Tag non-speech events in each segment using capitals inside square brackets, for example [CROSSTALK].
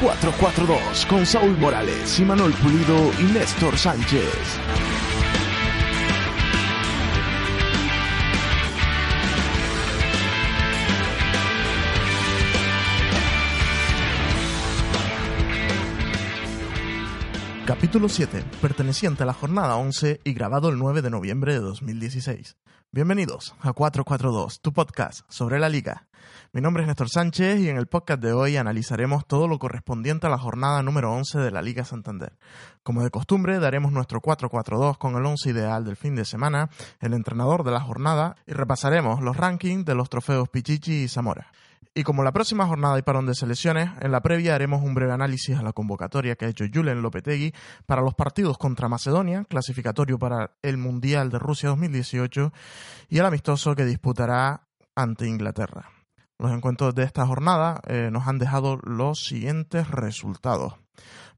442 con Saúl Morales, y Manuel Pulido y Néstor Sánchez. Capítulo 7, perteneciente a la jornada 11 y grabado el 9 de noviembre de 2016. Bienvenidos a 442, tu podcast sobre la liga. Mi nombre es Néstor Sánchez y en el podcast de hoy analizaremos todo lo correspondiente a la jornada número 11 de la Liga Santander. Como de costumbre, daremos nuestro 442 con el 11 ideal del fin de semana, el entrenador de la jornada y repasaremos los rankings de los trofeos Pichichi y Zamora. Y como la próxima jornada hay parón de selecciones, en la previa haremos un breve análisis a la convocatoria que ha hecho Julen Lopetegui para los partidos contra Macedonia, clasificatorio para el Mundial de Rusia 2018, y el amistoso que disputará ante Inglaterra. Los encuentros de esta jornada eh, nos han dejado los siguientes resultados.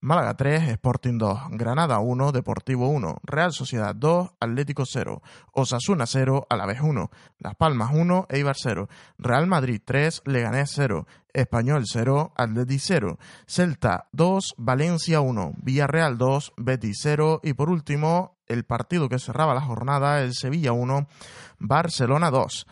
Málaga 3, Sporting 2, Granada 1, Deportivo 1, Real Sociedad 2, Atlético 0, Osasuna 0, Alavés 1, Las Palmas 1, Eibar 0, Real Madrid 3, Leganés 0, Español 0, Atleti 0, Celta 2, Valencia 1, Villarreal 2, Betis 0 y por último el partido que cerraba la jornada, el Sevilla 1, Barcelona 2.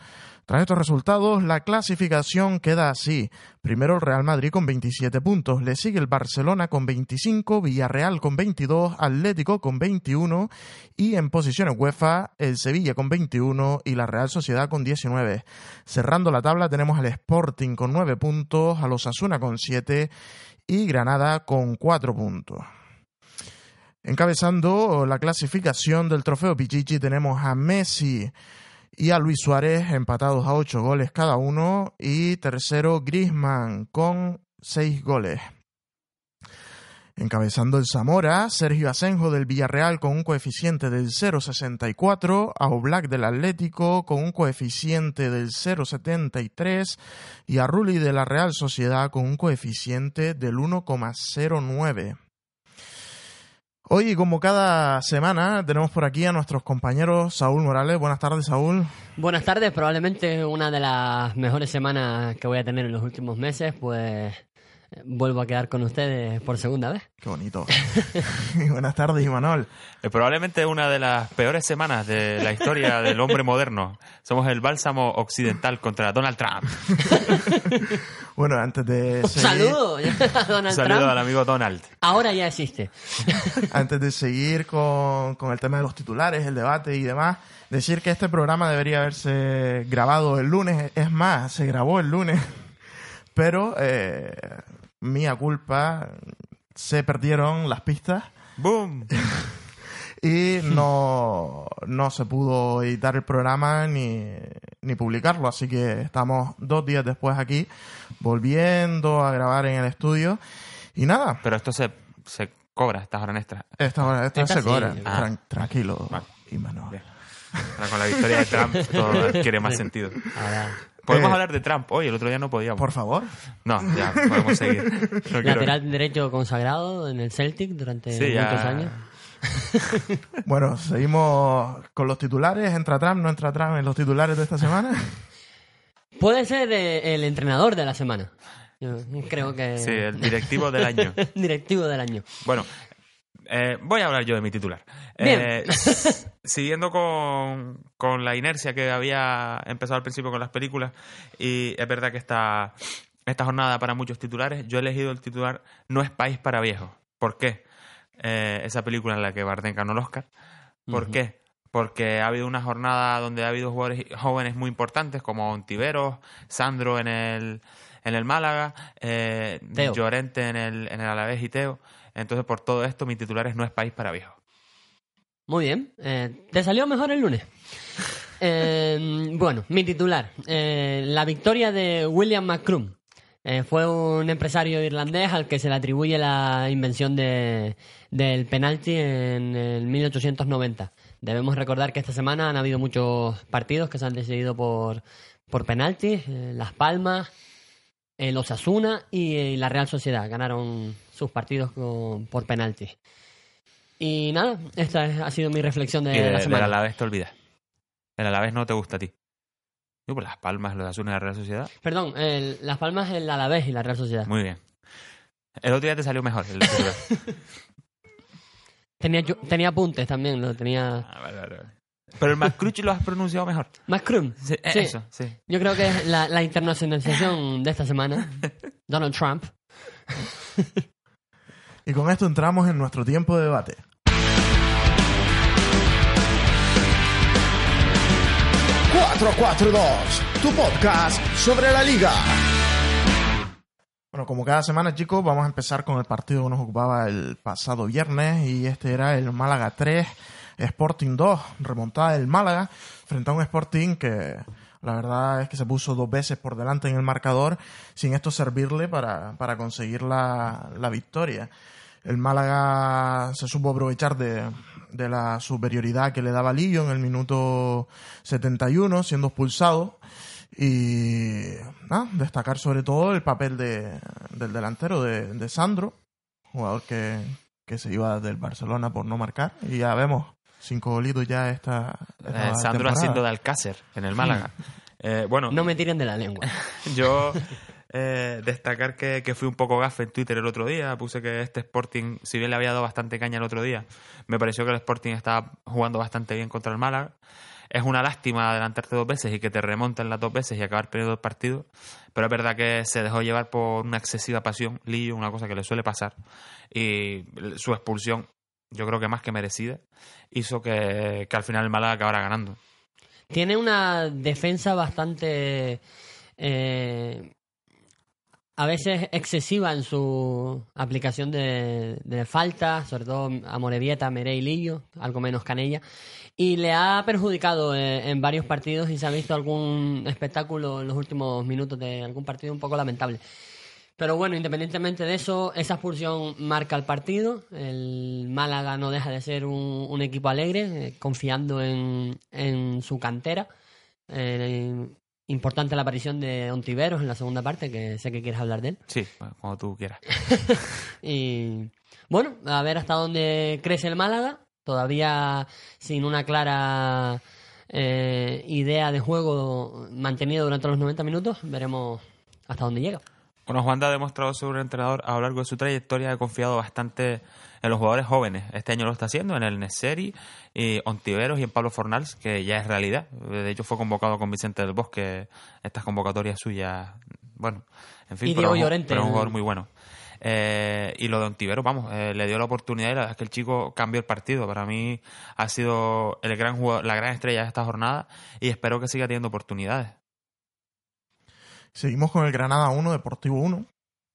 Tras estos resultados, la clasificación queda así. Primero el Real Madrid con 27 puntos, le sigue el Barcelona con 25, Villarreal con 22, Atlético con 21 y en posiciones UEFA el Sevilla con 21 y la Real Sociedad con 19. Cerrando la tabla tenemos al Sporting con 9 puntos, a los Asuna con 7 y Granada con 4 puntos. Encabezando la clasificación del trofeo Pichichi tenemos a Messi y a Luis Suárez empatados a ocho goles cada uno y tercero Grisman con seis goles. Encabezando el Zamora, Sergio Asenjo del Villarreal con un coeficiente del 0,64, a Oblak del Atlético con un coeficiente del 0,73 y a Rulli de la Real Sociedad con un coeficiente del 1,09. Hoy, como cada semana, tenemos por aquí a nuestros compañeros Saúl Morales. Buenas tardes, Saúl. Buenas tardes, probablemente una de las mejores semanas que voy a tener en los últimos meses, pues vuelvo a quedar con ustedes por segunda vez. Qué bonito. [LAUGHS] Buenas tardes, Imanol. Eh, probablemente una de las peores semanas de la historia del hombre moderno. Somos el bálsamo occidental contra Donald Trump. [LAUGHS] bueno, antes de... Un saludo a Donald saludo al amigo Donald. Ahora ya existe. [LAUGHS] antes de seguir con, con el tema de los titulares, el debate y demás, decir que este programa debería haberse grabado el lunes. Es más, se grabó el lunes. Pero eh, mía culpa, se perdieron las pistas. ¡Boom! [LAUGHS] y no, no se pudo editar el programa ni, ni publicarlo, así que estamos dos días después aquí volviendo a grabar en el estudio y nada. Pero esto se, se cobra, estas horas extras. Estas horas extras se cobran. Ah. Tran- tranquilo, Vale. Ahora con la victoria de Trump todo adquiere más sentido. Ahora, Podemos Eh, hablar de Trump hoy, el otro día no podíamos. Por favor. No, ya, podemos seguir. No quiero- lateral derecho consagrado en el Celtic durante Sí, ya. muchos años. [LAUGHS] Bueno, seguimos con los titulares. ¿Entra Trump? ¿No entra Trump en los titulares de esta semana? Puede ser eh, el entrenador de la semana. Yo creo que... Sí, el directivo del año. [LAUGHS] directivo del año. Bueno, eh, voy a hablar yo de mi titular. Eh, [LAUGHS] siguiendo con, con la inercia que había empezado al principio con las películas, y es verdad que esta, esta jornada para muchos titulares, yo he elegido el titular No es país para viejos. ¿Por qué? Eh, esa película en la que Bardem ganó el Oscar. ¿Por qué? Porque ha habido una jornada donde ha habido jugadores jóvenes muy importantes como Ontiveros, Sandro en el, en el Málaga, eh. Llorente en el, en el Alavés y Teo. Entonces, por todo esto, mi titular es No es país para viejos. Muy bien. Eh, ¿Te salió mejor el lunes? [LAUGHS] Eh, bueno, mi titular. Eh, la victoria de William McCrum. Eh, fue un empresario irlandés al que se le atribuye la invención de, del penalti en el 1890. Debemos recordar que esta semana han habido muchos partidos que se han decidido por, por penalti. Eh, Las Palmas, el Osasuna y, eh, la Real Sociedad ganaron sus partidos con- por penalti. Y nada, esta es- ha sido mi reflexión de, y de, la semana. Alavés te olvidas. El Alavés no te gusta a ti. Yo, pues las palmas, los Asuna y la Real Sociedad. Perdón, el- Las Palmas, el Alavés y la Real Sociedad. Muy bien. El otro día te salió mejor. El. [LAUGHS] Tenía, tenía apuntes también, lo tenía... Ah, vale, vale. Pero el Macruch lo has pronunciado mejor. McCrum. Sí, Sí. Eso, sí. Yo creo que es la, la internacionalización de esta semana. [LAUGHS] Donald Trump. Y con esto entramos en nuestro tiempo de debate. ¡442! Tu podcast sobre la liga. Bueno, como cada semana, chicos, vamos a empezar con el partido que nos ocupaba el pasado viernes y este era el Málaga 3, Sporting 2, remontada del Málaga frente a un Sporting que la verdad es que se puso dos veces por delante en el marcador sin esto servirle para, para conseguir la, la victoria. El Málaga se supo aprovechar de, de la superioridad que le daba Lillo en el minuto 71, siendo expulsado. Y nada, destacar sobre todo el papel de, del delantero de, de Sandro, jugador que, que se iba del Barcelona por no marcar. Y ya vemos, cinco golitos ya esta, esta Eh, Sandro temporada. haciendo de Alcácer en el Málaga. Eh, bueno, No me tiren de la lengua. [LAUGHS] Yo eh, destacar que, que fui un poco gafe en Twitter el otro día. Puse que este Sporting, si bien le había dado bastante caña el otro día, me pareció que el Sporting estaba jugando bastante bien contra el Málaga. Es una lástima adelantarte dos veces y que te remonten las dos veces y acabar perdiendo el partido. Pero es verdad que se dejó llevar por una excesiva pasión, Lillo, una cosa que le suele pasar. Y su expulsión, yo creo que más que merecida, hizo que, que al final el Málaga acabara ganando. Tiene una defensa bastante. eh, a veces excesiva en su aplicación de, de faltas, sobre todo a Morevieta, Merey y Lillo, algo menos Canella. Y le ha perjudicado eh, en varios partidos y se ha visto algún espectáculo en los últimos minutos de algún partido un poco lamentable. Pero bueno, independientemente de eso, esa expulsión marca el partido. El Málaga no deja de ser un, un equipo alegre, eh, confiando en, en su cantera. Eh, importante la aparición de Ontiveros en la segunda parte, que sé que quieres hablar de él. Sí, como tú quieras. [LAUGHS] Y bueno, a ver hasta dónde crece el Málaga. Todavía sin una clara eh, idea de juego mantenida durante los 90 minutos. Veremos hasta dónde llega. Bueno, Juan ha demostrado sobre el entrenador a lo largo de su trayectoria, ha confiado bastante en los jugadores jóvenes. Este año lo está haciendo en el Nesseri, y Ontiveros y en Pablo Fornals, que ya es realidad. De hecho, fue convocado con Vicente del Bosque, estas convocatorias suyas. Bueno, en fin, Y pero, Diego es un- Llorente, pero un jugador muy bueno. Eh, y lo de Ontiveros, vamos, eh, le dio la oportunidad y la verdad es que el chico cambió el partido. Para mí ha sido el gran jugador, la gran estrella de esta jornada y espero que siga teniendo oportunidades. Seguimos con el Granada 1, Deportivo 1.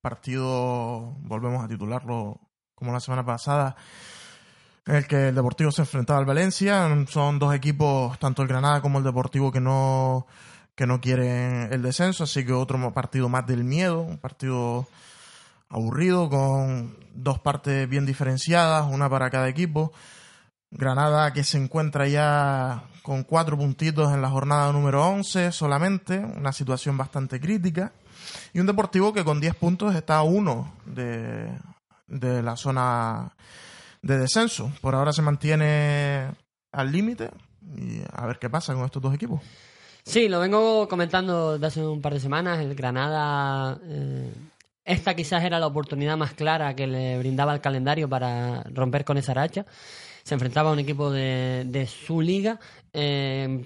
Partido, volvemos a titularlo como la semana pasada, en el que el Deportivo se enfrentaba al Valencia. Son dos equipos, tanto el Granada como el Deportivo, que no, que no quieren el descenso, así que otro partido más del miedo, un partido aburrido con dos partes bien diferenciadas, una para cada equipo. Granada que se encuentra ya con cuatro puntitos en la jornada número 11 solamente, una situación bastante crítica. Y un Deportivo que con 10 puntos está a uno de, de la zona de descenso. Por ahora se mantiene al límite y a ver qué pasa con estos dos equipos. Sí, lo vengo comentando desde hace un par de semanas. El Granada. eh, esta quizás era la oportunidad más clara que le brindaba el calendario para romper con esa racha. Se enfrentaba a un equipo de, de su liga, eh,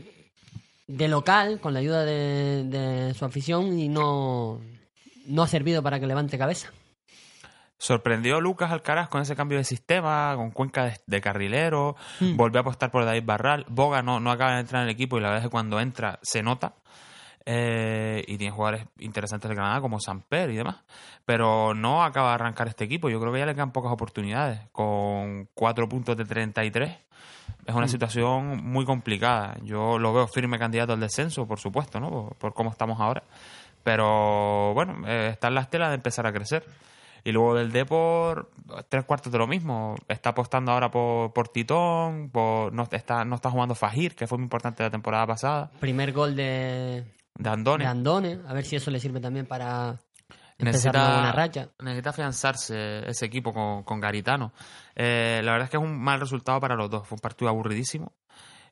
de local, con la ayuda de, de su afición, y no, no ha servido para que levante cabeza. Sorprendió Lucas Alcaraz con ese cambio de sistema, con Cuenca de, de carrilero, volvió a apostar por David Barral. Boga no, no acaba de entrar en el equipo y la verdad es que cuando entra se nota. Eh, y tiene jugadores interesantes de Granada como Samper y demás. Pero no acaba de arrancar este equipo. Yo creo que ya le quedan pocas oportunidades. Con cuatro puntos de 33 es una situación muy complicada. Yo lo veo firme candidato al descenso, por supuesto, ¿no? Por, por cómo estamos ahora. Pero bueno, eh, está en las telas de empezar a crecer. Y luego del Depor, tres cuartos de lo mismo. Está apostando ahora por, por Titón, por, no, está, no está jugando Fajir, que fue muy importante la temporada pasada. Primer gol de, De Andone. de Andone. A ver si eso le sirve también para necesita, una buena racha. necesita afianzarse ese equipo con, con Garitano. Eh, la verdad es que es un mal resultado para los dos. Fue un partido aburridísimo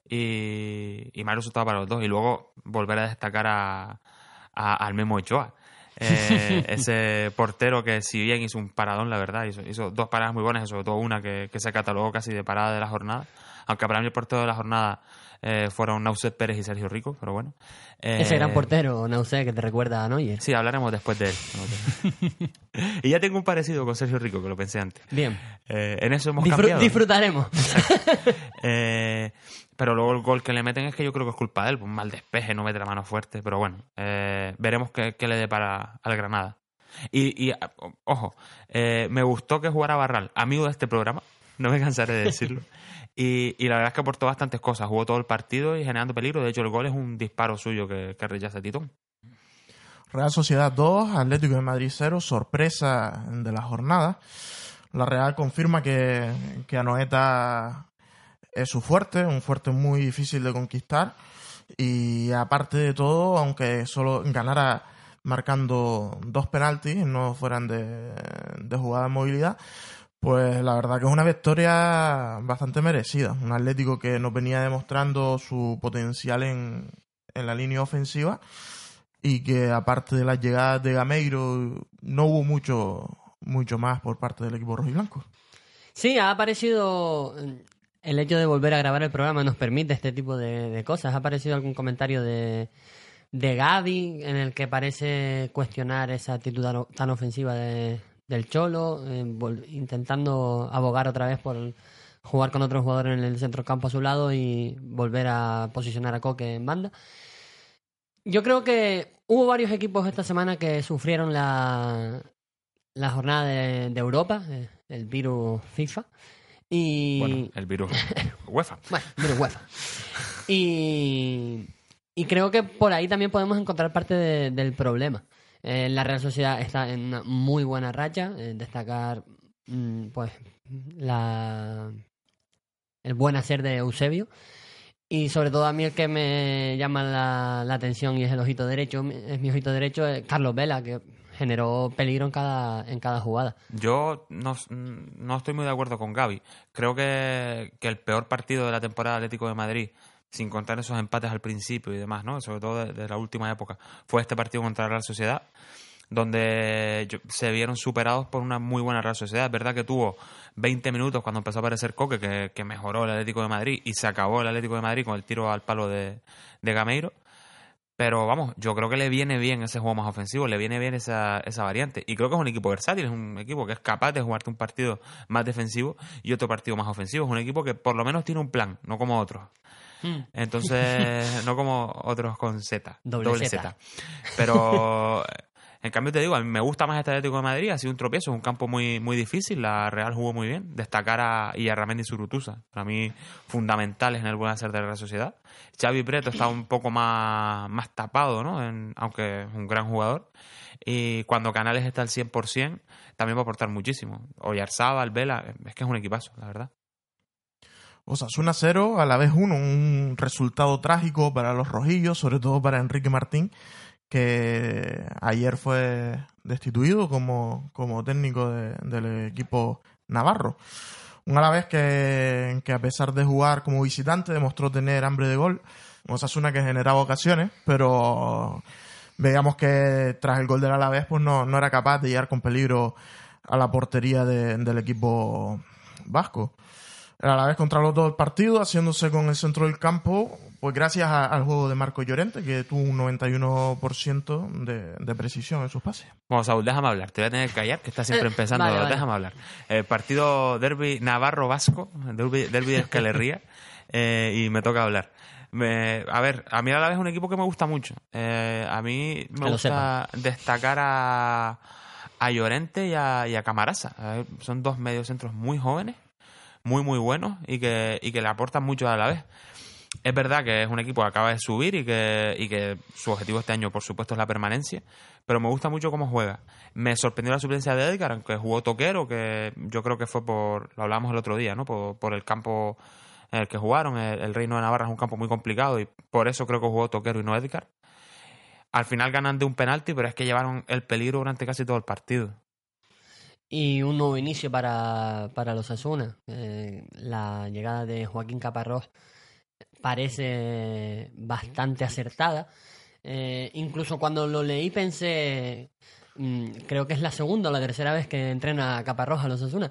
y, y mal resultado para los dos. Y luego volver a destacar a, a- al Memo Ochoa. Eh, [LAUGHS] ese portero que si bien hizo un paradón, la verdad, hizo, hizo dos paradas muy buenas, sobre todo una que, que se catalogó casi de parada de la jornada. Aunque para mí el portero de la jornada eh, fueron Nauset Pérez y Sergio Rico, pero bueno. Ese Eh, gran portero, no sé, que te recuerda a Neuer. Sí, hablaremos después de él. [LAUGHS] y ya tengo un parecido con Sergio Rico, que lo pensé antes. Bien. Eh, en eso hemos Disfru- cambiado. disfrutaremos. [LAUGHS] Eh, pero luego el gol que le meten es que yo creo que es culpa de él. Un mal despeje, no mete la mano fuerte. Pero bueno, eh, veremos qué, qué le dé para al Granada. Y, y, a- ojo, eh, me gustó que jugara Barral, amigo de este programa. [LAUGHS] No me cansaré de decirlo. Y, la verdad es que aportó bastantes cosas. Jugó todo el partido y generando peligro. De hecho, el gol es un disparo suyo que, que rechaza Titón. Real Sociedad 2, Atlético de Madrid 0, sorpresa de la jornada. La Real confirma que, que Anoeta es su fuerte, un fuerte muy difícil de conquistar. Y aparte de todo, aunque solo ganara marcando dos penaltis, no fueran de, de jugada de movilidad, pues la verdad que es una victoria bastante merecida. Un Atlético que nos venía demostrando su potencial en, en la línea ofensiva y que aparte de las llegadas de Gameiro no hubo mucho mucho más por parte del equipo rojiblanco. Sí, ha aparecido el hecho de volver a grabar el programa nos permite este tipo de, cosas. Ha aparecido algún comentario de, de Gaby en el que parece cuestionar esa actitud tan ofensiva de- del Cholo, eh, intentando abogar otra vez por jugar con otro jugador en el centrocampo a su lado y volver a posicionar a Coque en banda. Yo creo que hubo varios equipos esta semana que sufrieron la, la jornada de, de Europa, eh, el virus FIFA. Y. Bueno, el virus [LAUGHS] UEFA. Bueno, virus UEFA. Y. Y creo que por ahí también podemos encontrar parte de- del problema. Eh, la Real Sociedad está en una muy buena racha. eh, destacar, mm, pues, la, el buen hacer de Eusebio. Y sobre todo a mí el que me llama la, atención y es el ojito derecho, es mi ojito derecho, Carlos Vela, que generó peligro en cada, en cada jugada. Yo no, no estoy muy de acuerdo con Gaby. Creo que, que el peor partido de la temporada Atlético de Madrid, sin contar esos empates al principio y demás, ¿no? sobre todo de, la última época, fue este partido contra la Real Sociedad, donde se vieron superados por una muy buena Real Sociedad. Es verdad que tuvo 20 minutos cuando empezó a aparecer Coque, que, que mejoró el Atlético de Madrid y se acabó el Atlético de Madrid con el tiro al palo de, de Gameiro. Pero vamos, yo creo que le viene bien ese juego más ofensivo, le viene bien esa, esa variante. Y creo que es un equipo versátil, es un equipo que es capaz de jugarte un partido más defensivo y otro partido más ofensivo. Es un equipo que por lo menos tiene un plan, no como otros. Entonces, [LAUGHS] no como otros con Z. Doble Z. Z. Pero, [LAUGHS] en cambio, te digo, a mí me gusta más este Atlético de Madrid. Ha sido un tropiezo, es un campo muy, muy difícil. La Real jugó muy bien. Destacar a Iyarramendi y Surutusa. Para mí, fundamentales en el buen hacer de la Real Sociedad. Xavi Preto está un poco más, más tapado, ¿no? En- aunque es un gran jugador. Y cuando Canales está al 100%, también va a aportar muchísimo. Oyarzábal, Vela, es que es un equipazo, la verdad. Osasuna 0, a la vez 1, un resultado trágico para los rojillos, sobre todo para Enrique Martín, que ayer fue destituido como, como técnico de- del equipo navarro. Un Alavés que, que a pesar de jugar como visitante demostró tener hambre de gol. Un Osasuna que generaba ocasiones, pero veíamos que tras el gol del Alavés pues no, no era capaz de llegar con peligro a la portería de- del equipo vasco. El Alavés controló todo el partido, haciéndose con el centro del campo, pues gracias a- al juego de Marco Llorente, que tuvo un 91% de, de precisión en sus pases. Bueno, Saúl, déjame hablar. Te voy a tener que callar, que estás siempre Eh, [LAUGHS] empezando. vale, vale. Déjame hablar. El partido derby Navarro-Vasco, derby, derby de Escalerría, [LAUGHS] eh, y me toca hablar. Me- a ver, a mí a la vez es un equipo que me gusta mucho. Eh, a mí me Que gusta destacar a, a Llorente y a, y a Camarasa. Eh, son dos mediocentros muy jóvenes, muy, muy buenos y que, y que le aportan mucho a la vez. Es verdad que es un equipo que acaba de subir y que, y que su objetivo este año, por supuesto, es la permanencia, pero me gusta mucho cómo juega. Me sorprendió la suplencia de Edgar, aunque jugó toquero, que yo creo que fue por, lo hablamos el otro día, ¿no? Por, por el campo en el que jugaron. El, el Reino de Navarra es un campo muy complicado y por eso creo que jugó toquero y no Edgar. Al final ganan de un penalti, pero es que llevaron el peligro durante casi todo el partido. Y un nuevo inicio para, para los Asuna. la llegada de Joaquín Caparrós parece bastante acertada. Eh, incluso cuando lo leí pensé, mm, creo que es la segunda o la tercera vez que entrena Caparrós a los Asuna.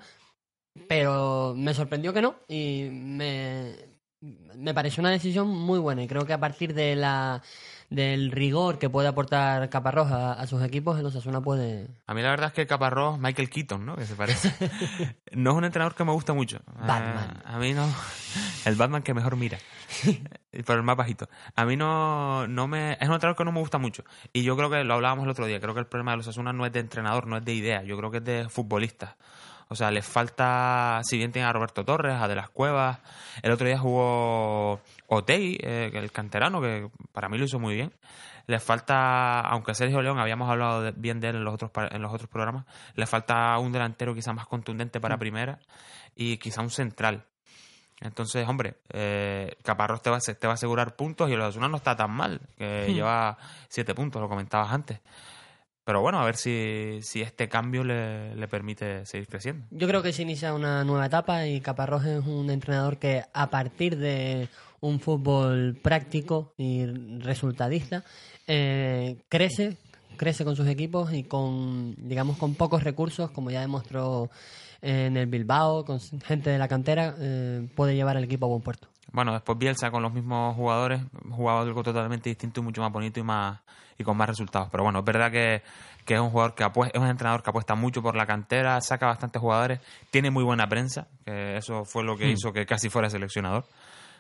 Pero me sorprendió que no y me, me pareció una decisión muy buena. Y creo que a partir de la, del rigor que puede aportar Caparrós a, a sus equipos, el Osasuna puede, A mí la verdad es que Caparrós, Michael Keaton, ¿no? Que se parece. [LAUGHS] no es un entrenador que me gusta mucho. Batman. Eh, a mí no. El Batman que mejor mira. Y [LAUGHS] por el más bajito. A mí no, no me. Es un entrenador que no me gusta mucho. Y yo creo que lo hablábamos el otro día. Creo que el problema de los Asunas no es de entrenador, no es de idea. Yo creo que es de futbolistas. O sea, les falta, si bien tienen a Roberto Torres, a De las Cuevas, el otro día jugó Otegi, eh, el canterano, que para mí lo hizo muy bien. Les falta, aunque Sergio León, habíamos hablado de- bien de él en los otros en los otros programas, le falta un delantero quizá más contundente para primera y quizá un central. Entonces, hombre, eh, Caparrós te va, te va a asegurar puntos y el Osasuna no está tan mal, que Hmm. lleva siete puntos, lo comentabas antes. Pero bueno, a ver si, si este cambio le, le permite seguir creciendo. Yo creo que se inicia una nueva etapa y Caparrós es un entrenador que a partir de un fútbol práctico y resultadista eh, crece, crece con sus equipos y con, digamos, con pocos recursos, como ya demostró en el Bilbao, con gente de la cantera, eh, puede llevar el equipo a buen puerto. Bueno, después Bielsa con los mismos jugadores jugaba algo totalmente distinto y mucho más bonito y más y con más resultados. Pero bueno, es verdad que, que es un jugador que apue- es un entrenador que apuesta mucho por la cantera, saca bastantes jugadores, tiene muy buena prensa, que eso fue lo que hizo que casi fuera seleccionador.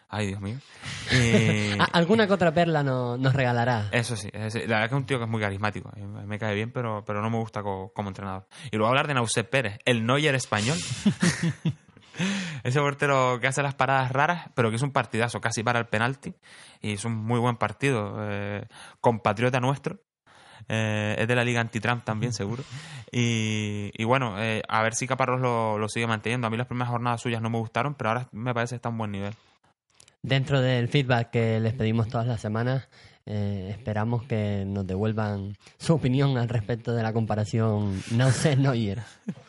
Ay, Dios mío. [LAUGHS] Y- A- alguna que otra perla no- nos regalará. Eso sí, es la verdad que es un tío que es muy carismático. Me cae bien, pero, pero no me gusta co- como entrenador. Y luego hablar de Nausset Pérez, el Neuer español. [LAUGHS] [LAUGHS] Ese portero que hace las paradas raras, pero que es un partidazo, casi para el penalti. Y es un muy buen partido. eh, compatriota nuestro. Eh, es de la Liga Anti-Trump también, seguro. Y, y bueno, eh, a ver si Caparrós lo, lo sigue manteniendo. A mí las primeras jornadas suyas no me gustaron, pero ahora me parece que está a un buen nivel. Dentro del feedback que les pedimos todas las semanas, eh, esperamos que nos devuelvan su opinión al respecto de la comparación Nauset-Neuer. [LAUGHS]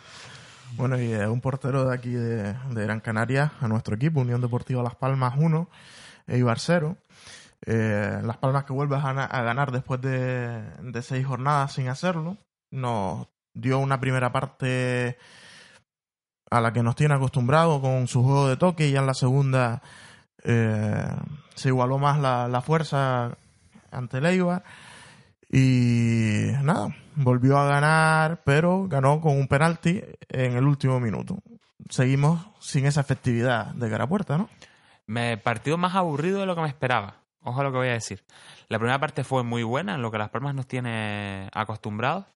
Bueno, y un portero de aquí de, Gran Canaria a nuestro equipo, Unión Deportiva Las Palmas 1, Eibar 0. Eh, Las Palmas que vuelve a ganar, a ganar después de, de seis jornadas sin hacerlo. Nos dio una primera parte a la que nos tiene acostumbrado con su juego de toque y ya en la segunda eh, se igualó más la, la fuerza ante el Eibar. Y nada, volvió a ganar, pero ganó con un penalti en el último minuto. Seguimos sin esa efectividad de cara a puerta, ¿no? Me partido más aburrido de lo que me esperaba. Ojo a lo que voy a decir. La primera parte fue muy buena, en lo que Las Palmas nos tiene acostumbrados.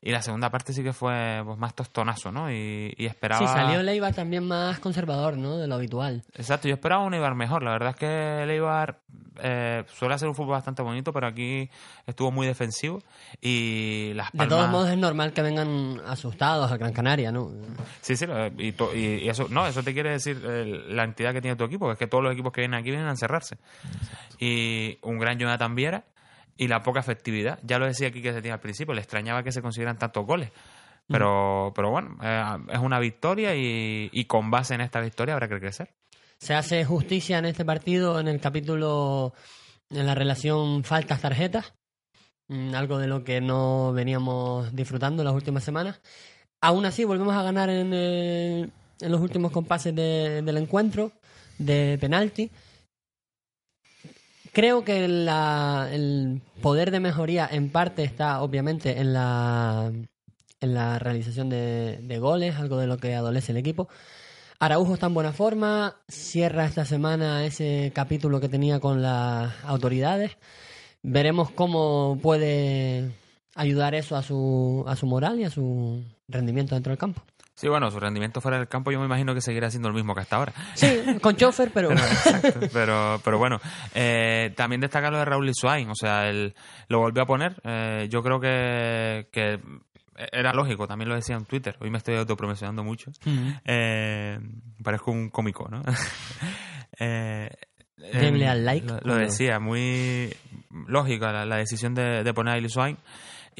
Y la segunda parte sí que fue pues, más tostonazo, ¿no? Y, y esperaba... Sí, salió el Eibar también más conservador, ¿no? De lo habitual. Exacto, yo esperaba un Eibar mejor. La verdad es que el Eibar eh, suele hacer un fútbol bastante bonito, pero aquí estuvo muy defensivo. Y Las De Palmas... todos modos es normal que vengan asustados a Gran Canaria, ¿no? Sí, sí, y, to- y- y eso, no, eso te quiere decir eh, la entidad que tiene tu equipo, que es que todos los equipos que vienen aquí vienen a encerrarse. Y un gran Jonathan Viera y la poca efectividad. Ya lo decía aquí que se tiene al principio, le extrañaba que se consiguieran tantos goles. Pero, pero bueno, eh, es una victoria y, y con base en esta victoria habrá que crecer. Se hace justicia en este partido en el capítulo en la relación faltas-tarjetas, mm, algo de lo que no veníamos disfrutando las últimas semanas. Aún así, volvemos a ganar en, el- en los últimos compases de- del encuentro de penalti. Creo que el poder de mejoría en parte está obviamente en la, en la realización de, de goles, algo de lo que adolece el equipo. Araujo está en buena forma, cierra esta semana ese capítulo que tenía con las autoridades. Veremos cómo puede ayudar eso a su, a su moral y a su rendimiento dentro del campo. Sí, bueno, su rendimiento fuera del campo yo me imagino que seguirá siendo el mismo que hasta ahora. Sí, con chofer, pero... Pero, exacto, pero, pero bueno, eh, también destaca lo de Raúl Swain, o sea, él lo volvió a poner. Eh, yo creo que, que era lógico, también lo decía en Twitter. Hoy me estoy autopromocionando mucho. Eh, parezco un cómico, ¿no? [LAUGHS] eh, Denle al like Lo, decía, muy lógica la, la decisión de, de poner a Eli Swain.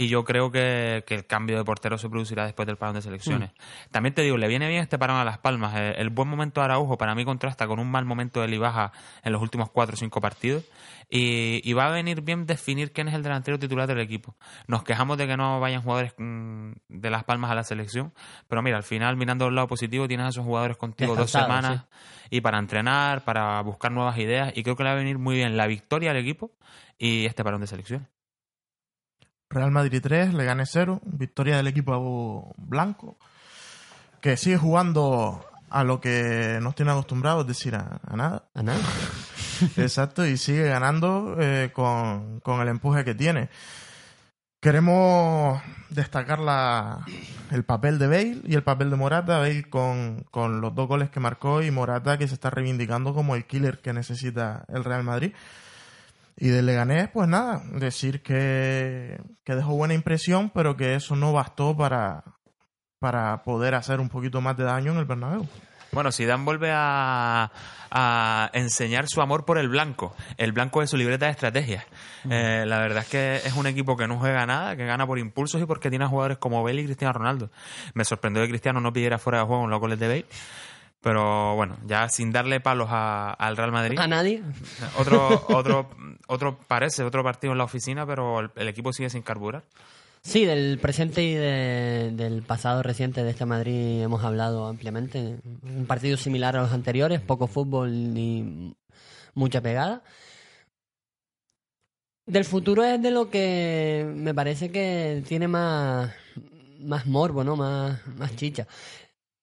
Y yo creo que, que el cambio de portero se producirá después del parón de selecciones. También te digo, le viene bien este parón a Las Palmas. Eh, El, buen momento de Araujo para mí contrasta con un mal momento de Libaja en los últimos cuatro o cinco partidos. Y, y va a venir bien definir quién es el delantero titular del equipo. Nos quejamos de que no vayan jugadores mm, de Las Palmas a la selección. Pero mira, al final, mirando el lado positivo, tienes a esos jugadores contigo dos semanas y para entrenar, para buscar nuevas ideas. Y creo que le va a venir muy bien la victoria al equipo y este parón de selecciones. Real Madrid 3, le gane 0. Victoria del equipo blanco. Que sigue jugando a lo que nos tiene acostumbrados, es decir, a, a nada. A nada. [LAUGHS] Exacto, y sigue ganando eh, con, con el empuje que tiene. Queremos destacar la, el papel de Bale y el papel de Morata. Bale con, con los dos goles que marcó y Morata que se está reivindicando como el killer que necesita el Real Madrid. Y del Leganés, pues nada, decir que, que dejó buena impresión, pero que eso no bastó para, para poder hacer un poquito más de daño en el Bernabéu. Bueno, Zidane vuelve a, a enseñar su amor por el blanco, el blanco de su libreta de estrategias. Eh, la verdad es que es un equipo que no juega nada, que gana por impulsos y porque tiene a jugadores como Bale y Cristiano Ronaldo. Me sorprendió que Cristiano no pidiera fuera de juego en los goles de Bale. Pero bueno, ya sin darle palos a- al Real Madrid. A nadie. Otro, [LAUGHS] otro, otro parece, otro partido en la oficina, pero el, el equipo sigue sin carburar. Sí, del presente y de- del pasado reciente de este Madrid hemos hablado ampliamente. Un partido similar a los anteriores, poco fútbol ni mucha pegada. Del futuro es de lo que me parece que tiene más, más morbo, ¿no? Más, más chicha.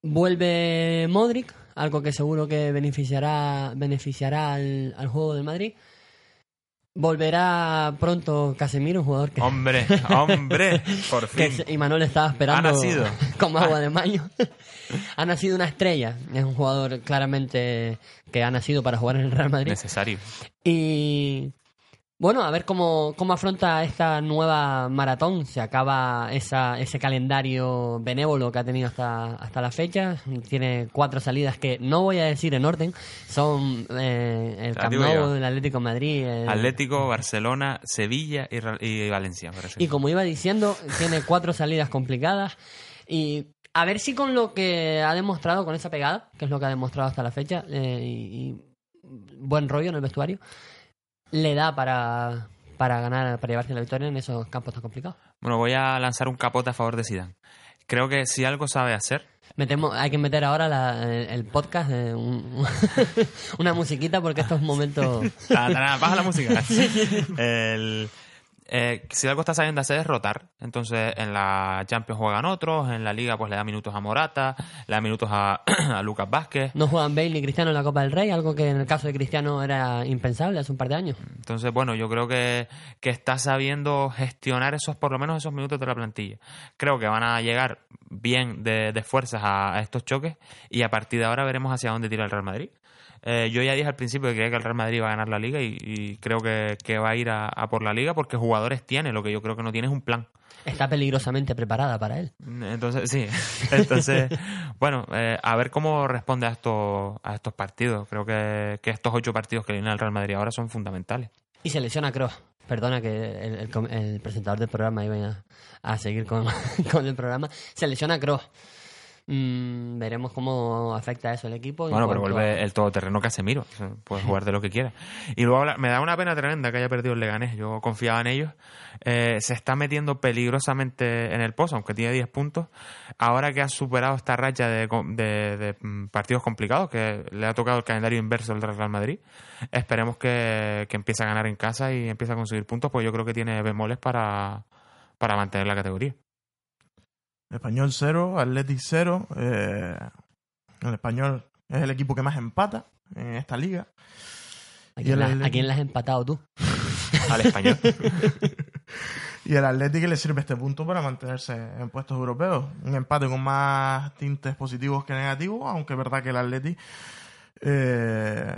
Vuelve Modric, algo que seguro que beneficiará, beneficiará al, al juego del Madrid. Volverá pronto Casemiro, un jugador que, Hombre, hombre, [LAUGHS] por fin. y Manuel estaba esperando Ha nacido. como agua de mayo. ha nacido una estrella. Es un jugador claramente que ha nacido para jugar en el Real Madrid. Necesario. Y bueno, a ver cómo, cómo afronta esta nueva maratón. Se acaba esa, ese calendario benévolo que ha tenido hasta, hasta la fecha. Tiene cuatro salidas que no voy a decir en orden. Son eh, el Camp Nou, el Atlético Madrid. el- Atlético, Barcelona, Sevilla y, y Valencia. Y como iba diciendo, tiene cuatro salidas complicadas. Y a ver si con lo que ha demostrado, con esa pegada, que es lo que ha demostrado hasta la fecha, eh, y, y buen rollo en el vestuario, le da para, para ganar, para llevarse la victoria en esos campos tan complicados. Bueno, voy a lanzar un capote a favor de Zidane. Creo que si algo sabe hacer, Metemos, hay que meter ahora la- el, el podcast, eh, un- [LAUGHS] una musiquita, porque estos momentos... [LAUGHS] Baja la música. [LAUGHS] El- eh, si algo está sabiendo hacer es rotar. Entonces, en la Champions juegan otros, en la Liga pues le da minutos a Morata, le da minutos a, [CLEARS THROAT] a Lucas Vázquez. No juegan Bale ni Cristiano en la Copa del Rey, algo que en el caso de Cristiano era impensable hace un par de años. Entonces, bueno, yo creo que, que está sabiendo gestionar esos, por lo menos esos minutos de la plantilla. Creo que van a llegar bien de, de fuerzas a, a estos choques y a partir de ahora veremos hacia dónde tira el Real Madrid. Eh, yo ya dije al principio que creía que el Real Madrid iba a ganar la liga y, y creo que, que va a ir a, a por la liga porque jugadores tiene, lo que yo creo que no tiene es un plan. Está peligrosamente preparada para él. Entonces, sí. [LAUGHS] Entonces, bueno, eh, a ver cómo responde a estos, a estos partidos. Creo que, que estos ocho partidos que vienen al Real Madrid ahora son fundamentales. Y se lesiona Kroos. Perdona que el, el com- el presentador del programa iba a, a seguir con, [LAUGHS] con el programa. Se lesiona Kroos. Mm, veremos cómo afecta eso al equipo. en Bueno, pero vuelve a- el todoterreno Casemiro. Puede jugar de lo que quiera. Y luego me da una pena tremenda que haya perdido el Leganés. Yo confiaba en ellos. Eh, se está metiendo peligrosamente en el pozo, aunque tiene 10 puntos. Ahora que ha superado esta racha de, co- de- de, mm, partidos complicados, que le ha tocado el calendario inverso del Real Madrid, esperemos que, que empiece a ganar en casa y empiece a conseguir puntos, pues yo creo que tiene bemoles para, para mantener la categoría. Español 0, Athletic 0. Eh, El español es el equipo que más empata en esta liga. ¿A quién, la- Atlético. a quién le has empatado tú? [LAUGHS] Al español. [LAUGHS] Y el Atlético le sirve este punto para mantenerse en puestos europeos. Un empate con más tintes positivos que negativos, aunque es verdad que el Atlético eh,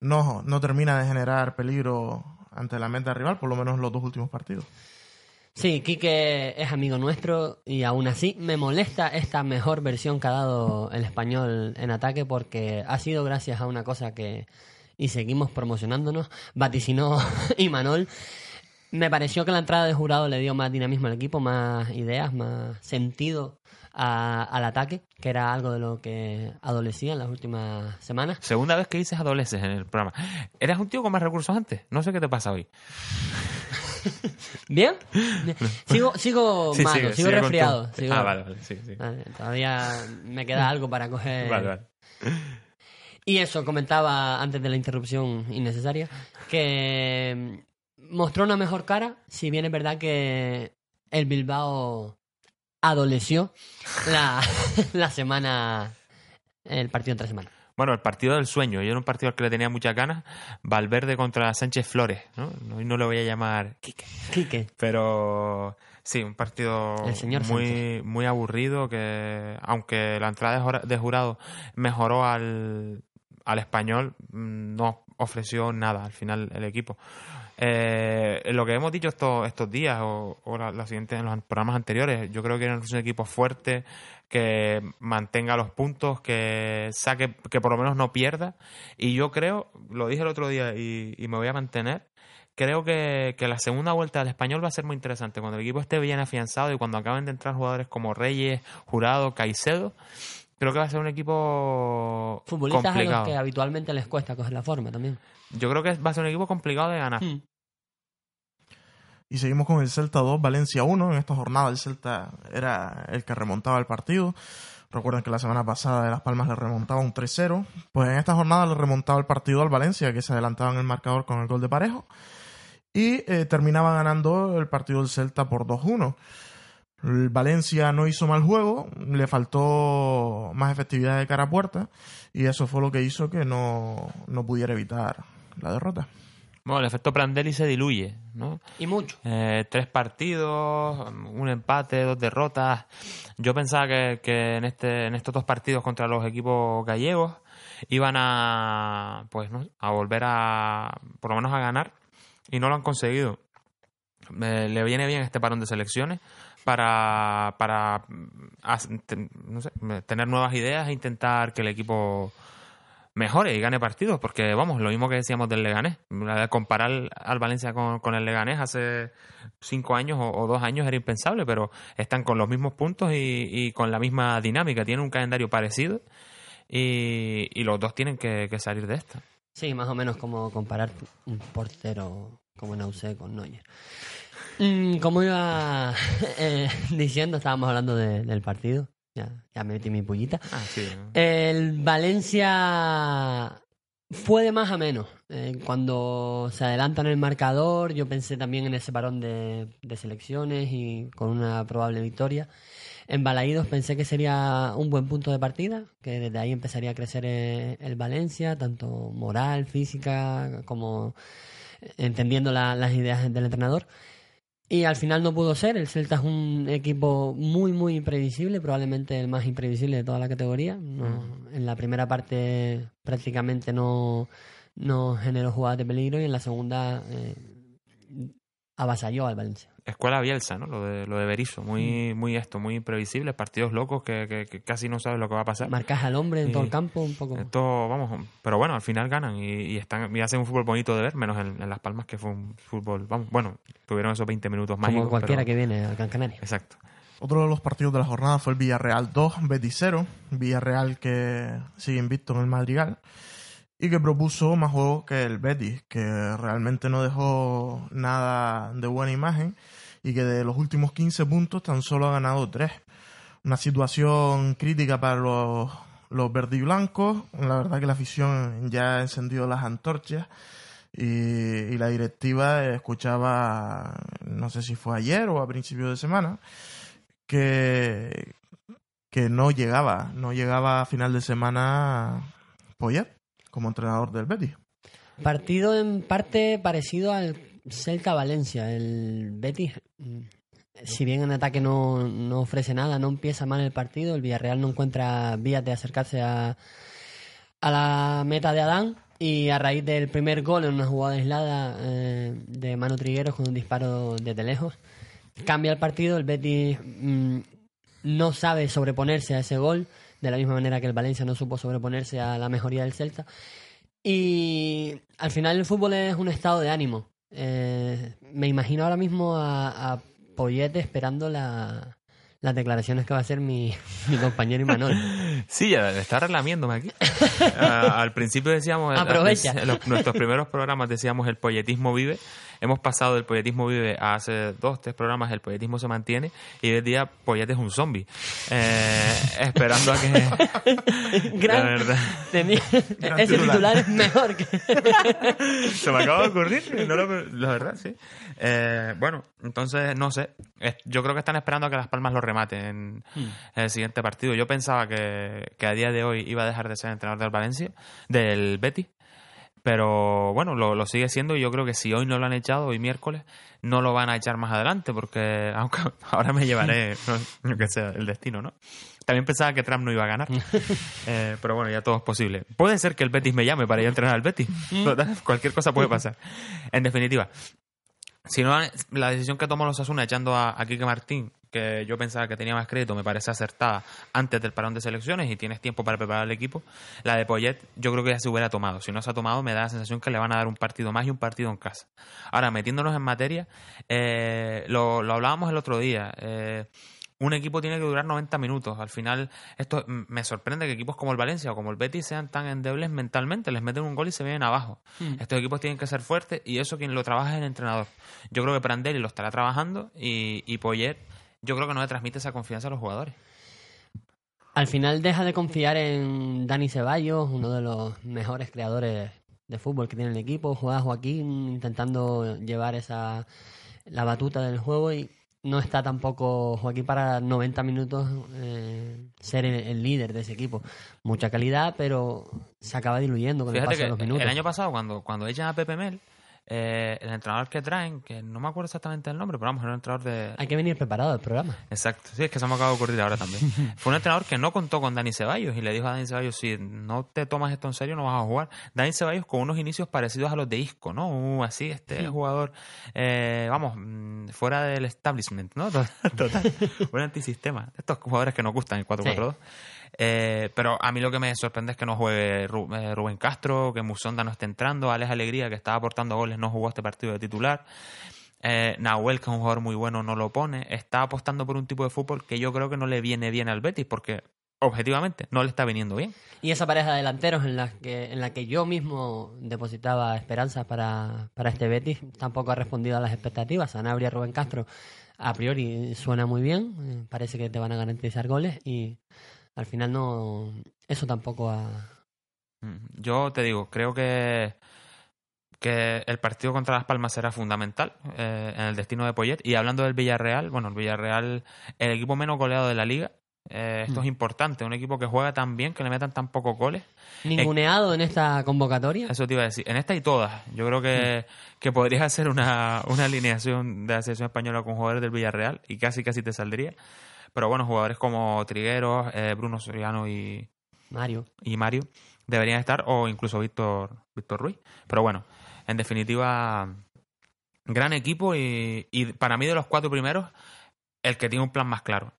no, no termina de generar peligro ante la meta rival, por lo menos en los dos últimos partidos. Sí, Quique es amigo nuestro y aún así me molesta esta mejor versión que ha dado el español en ataque porque ha sido gracias a una cosa que, y seguimos promocionándonos, vaticinó [LAUGHS] Imanol. Me pareció que la entrada de jurado le dio más dinamismo al equipo, más ideas, más sentido al ataque, que era algo de lo que adolecía en las últimas semanas. Segunda vez que dices adoleces en el programa. ¿Eras un tío con más recursos antes? No sé qué te pasa hoy. [LAUGHS] ¿Bien? Sigo, sigo Sí, malo, sigue, sigo sigue resfriado. tu- sigo- Ah, vale, vale. Sí, sí. Vale, todavía me queda algo para coger. Vale, vale. Y eso, comentaba antes de la interrupción innecesaria, que mostró una mejor cara, si bien es verdad que el Bilbao adoleció la, [LAUGHS] la semana, el partido entre semana. Bueno, el partido del sueño. Yo era un partido al que le tenía muchas ganas. Valverde contra Sánchez Flores. ¿no? Hoy no le voy a llamar Quique. Quique, Pero sí, un partido muy, muy aburrido que, aunque la entrada de jura- de jurado mejoró al, al español, mm, no ofreció nada al final el equipo. Eh, lo que hemos dicho estos, estos días o, o la- los siguientes, en los programas anteriores, yo creo que es un equipo fuerte, que mantenga los puntos, que saque, que por lo menos no pierda. Y yo creo, lo dije el otro día y, y me voy a mantener, creo que, que la segunda vuelta del español va a ser muy interesante. Cuando el equipo esté bien afianzado y cuando acaben de entrar jugadores como Reyes, Jurado, Caicedo, creo que va a ser un equipo futbolistas a los que habitualmente les cuesta coger la forma también. Yo creo que va a ser un equipo complicado de ganar. Mm. Y seguimos con el Celta 2, Valencia 1. En esta jornada el Celta era el que remontaba el partido. Recuerden que la semana pasada de Las Palmas le remontaba un 3-0. Pues en esta jornada le remontaba el partido al Valencia, que se adelantaba en el marcador con el gol de parejo. Y eh, terminaba ganando el partido del Celta por 2-1. El Valencia no hizo mal juego, le faltó más efectividad de cara a puerta. Y eso fue lo que hizo que no, no pudiera evitar la derrota. Bueno, el efecto Prandelli se diluye, ¿no? Y mucho. Eh, tres partidos, un empate, dos derrotas. Yo pensaba que, que en este en estos dos partidos contra los equipos gallegos iban a pues no a volver a por lo menos a ganar y no lo han conseguido. Eh, le viene bien este parón de selecciones para para mm, no sé, tener nuevas ideas e intentar que el equipo mejore y gane partidos, porque vamos, lo mismo que decíamos del Leganés, comparar al Valencia con, con el Leganés hace cinco años o, dos años era impensable, pero están con los mismos puntos y, con la misma dinámica, tienen un calendario parecido y, los dos tienen que, salir de esta. Sí, más o menos como comparar un portero como Nausé con Neuer. Mm, como iba [LAUGHS] eh, diciendo, estábamos hablando de- del partido. Ya, ya me metí mi pullita. Ah, sí. El Valencia fue de más a menos. Eh, cuando se adelanta en el marcador, yo pensé también en ese parón de, de selecciones y con una probable victoria. En Balaídos pensé que sería un buen punto de partida, que desde ahí empezaría a crecer eh, el Valencia, tanto moral, física, como entendiendo la- las ideas del entrenador. Y al final no pudo ser. El Celta es un equipo muy, muy imprevisible, probablemente el más imprevisible de toda la categoría. No- En la primera parte prácticamente no, no generó jugadas de peligro y en la segunda eh, avasalló al Valencia. Escuela Bielsa, ¿no? Lo de, lo de Berizzo, muy, muy esto, muy imprevisible, partidos locos que, que- que casi no sabes lo que va a pasar. Marcas al hombre en todo el campo, un poco. Esto, vamos, pero bueno, al final ganan y, y están y hacen un fútbol bonito de ver, menos en, en Las Palmas, que fue un fútbol, vamos, bueno, tuvieron esos 20 minutos mágicos. como cualquiera pero- que viene al Gran Canaria. Exacto. Otro de los partidos de la jornada fue el Villarreal 2, Betis 0. Villarreal que sigue invicto en el Madrigal y que propuso más juegos que el Betis, que realmente no dejó nada de buena imagen y que de los últimos 15 puntos tan solo ha ganado 3. Una situación crítica para los, los verdiblancos. La verdad que la afición ya ha encendido las antorchas y, y la directiva escuchaba, no sé si fue ayer o a principios de semana, que, que no llegaba, no llegaba a final de semana Poyet como entrenador del Betis. Partido en parte parecido al Celta Valencia. El Betis, mm, si bien en ataque no, no ofrece nada, no empieza mal el partido, el Villarreal no encuentra vías de acercarse a, a la meta de Adán y a raíz del primer gol en una jugada aislada eh, de Manu Trigueros con un disparo desde lejos, cambia el partido, el Betis mm, no sabe sobreponerse a ese gol, de la misma manera que el Valencia no supo sobreponerse a la mejoría del Celta. Y al final el fútbol es un estado de ánimo. Eh, me imagino ahora mismo a, a Poyete esperando la, las declaraciones que va a hacer mi, [LAUGHS] mi compañero Imanol. [LAUGHS] Sí, ya está relamiéndome aquí. [LAUGHS] Ah, al principio decíamos, Aprovecha. los- nuestros primeros programas decíamos el polletismo vive. Hemos pasado del polletismo vive a hace dos, tres programas el polletismo se mantiene y hoy día Poyet es un zombie. Eh, esperando a que... [LAUGHS] Gran- La verdad. tenía- Gran ese titular. titular es mejor que... [LAUGHS] Se me acaba de ocurrir, no lo- la verdad, sí. Eh, bueno, entonces, no sé. Yo creo que están esperando a que Las Palmas lo rematen en, en el siguiente partido. Yo pensaba que, que a día de hoy iba a dejar de ser entrenador del Valencia, del Betis. Pero bueno, lo, lo sigue siendo y yo creo que si hoy no lo han echado, hoy miércoles, no lo van a echar más adelante porque [LAUGHS] aunque ahora me llevaré, no, el destino, ¿no? También pensaba que Trump no iba a ganar. [LAUGHS] Eh, pero bueno, ya todo es posible. Puede ser que el Betis me llame para yo entrenar al Betis. Total, Cualquier cosa puede pasar. En definitiva, si no, la decisión que tomó los Asuna echando a, a Quique Martín, que yo pensaba que tenía más crédito, me parece acertada antes del parón de selecciones y tienes tiempo para preparar el equipo. La de Poyet, yo creo que ya se hubiera tomado. Si no se ha tomado, me da la sensación que le van a dar un partido más y un partido en casa. Ahora, metiéndonos en materia, eh, lo, lo hablábamos el otro día. eh, un equipo tiene que durar 90 minutos. Al final, esto me sorprende que equipos como el Valencia o como el Betis sean tan endebles mentalmente. Les meten un gol y se vienen abajo. Estos equipos tienen que ser fuertes y eso quien lo trabaja es el entrenador. Yo creo que Prandelli lo estará trabajando y, y Poyet, yo creo que no le transmite esa confianza a los jugadores. Al final deja de confiar en Dani Ceballos, uno de los mejores creadores de fútbol que tiene el equipo. Juega Joaquín intentando llevar esa la batuta del juego y no está tampoco Joaquín para 90 minutos eh, ser el, el líder de ese equipo. Mucha calidad, pero se acaba diluyendo con el paso de los minutos. el año pasado, cuando, cuando echan a Pepe Mel, eh, el entrenador que traen, que no me acuerdo exactamente el nombre, pero vamos, era un entrenador de, Hay que venir preparado al programa. Exacto, sí, es que se me acaba de ocurrir ahora también. [LAUGHS] Fue un entrenador que no contó con Dani Ceballos y le dijo a Dani Ceballos, si no te tomas esto en serio no vas a jugar. Dani Ceballos con unos inicios parecidos a los de Isco, ¿no? Uh, así, este jugador, eh, vamos, mm, fuera del establishment, ¿no? [LAUGHS] Total, un [LAUGHS] antisistema. Estos jugadores que nos gustan el 4-4-2. Eh, pero a mí lo que me sorprende es que no juegue eh, Rubén Castro, que Musonda no esté entrando, Alex Alegría, que estaba aportando goles, no jugó este partido de titular. Eh, Nahuel, que es un jugador muy bueno, no lo pone. Está apostando por un tipo de fútbol que yo creo que no le viene bien al Betis, porque objetivamente no le está viniendo bien. Y esa pareja de delanteros en la que, en la que yo mismo depositaba esperanzas para, para este Betis tampoco ha respondido a las expectativas. Sanabria, Rubén Castro, a priori suena muy bien, eh, parece que te van a garantizar goles y al final no. Eso tampoco ha. Mm, Yo te digo, creo que, que el partido contra Las Palmas será fundamental eh, en el destino de Poyet. Y hablando del Villarreal, bueno, el Villarreal, el equipo menos goleado de la liga. eh, esto Mm. es importante, un equipo que juega tan bien, que le metan tan pocos goles. Ninguneado en esta convocatoria. Eso te iba a decir. En esta y todas. Yo creo que, que podrías hacer una, una alineación de la selección española con jugadores del Villarreal y casi casi te saldría. Pero bueno, jugadores como Trigueros, eh, Bruno Soriano y, Mario. y Mario deberían estar, o incluso Víctor, Víctor Ruiz. Pero bueno, en definitiva, gran equipo y, y para mí de los cuatro primeros, el que tiene un plan más claro.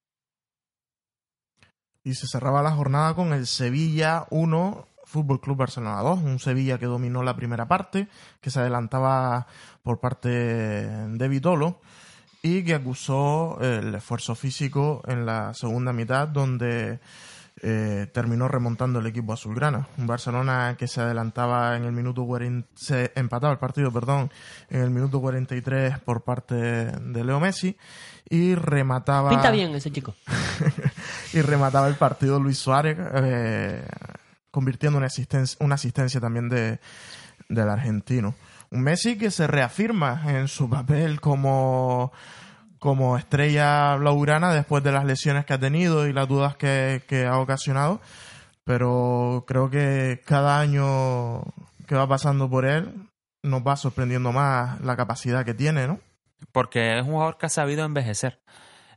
Y se cerraba la jornada con el Sevilla 1, Fútbol Club Barcelona 2. Un Sevilla que dominó la primera parte, que se adelantaba por parte de Vitolo y que acusó el esfuerzo físico en la segunda mitad, donde eh, terminó remontando el equipo azulgrana. Un Barcelona que se adelantaba en el minuto 40, se empataba el partido, perdón, en el minuto 43 por parte de Leo Messi y remataba Pinta bien ese chico. [LAUGHS] y remataba el partido Luis Suárez, eh, convirtiendo una asistencia, una asistencia también de, del argentino. Un Messi que se reafirma en su papel como, como estrella blaugrana después de las lesiones que ha tenido y las dudas que, que ha ocasionado. Pero creo que cada año que va pasando por él nos va sorprendiendo más la capacidad que tiene, ¿no? Porque es un jugador que ha sabido envejecer.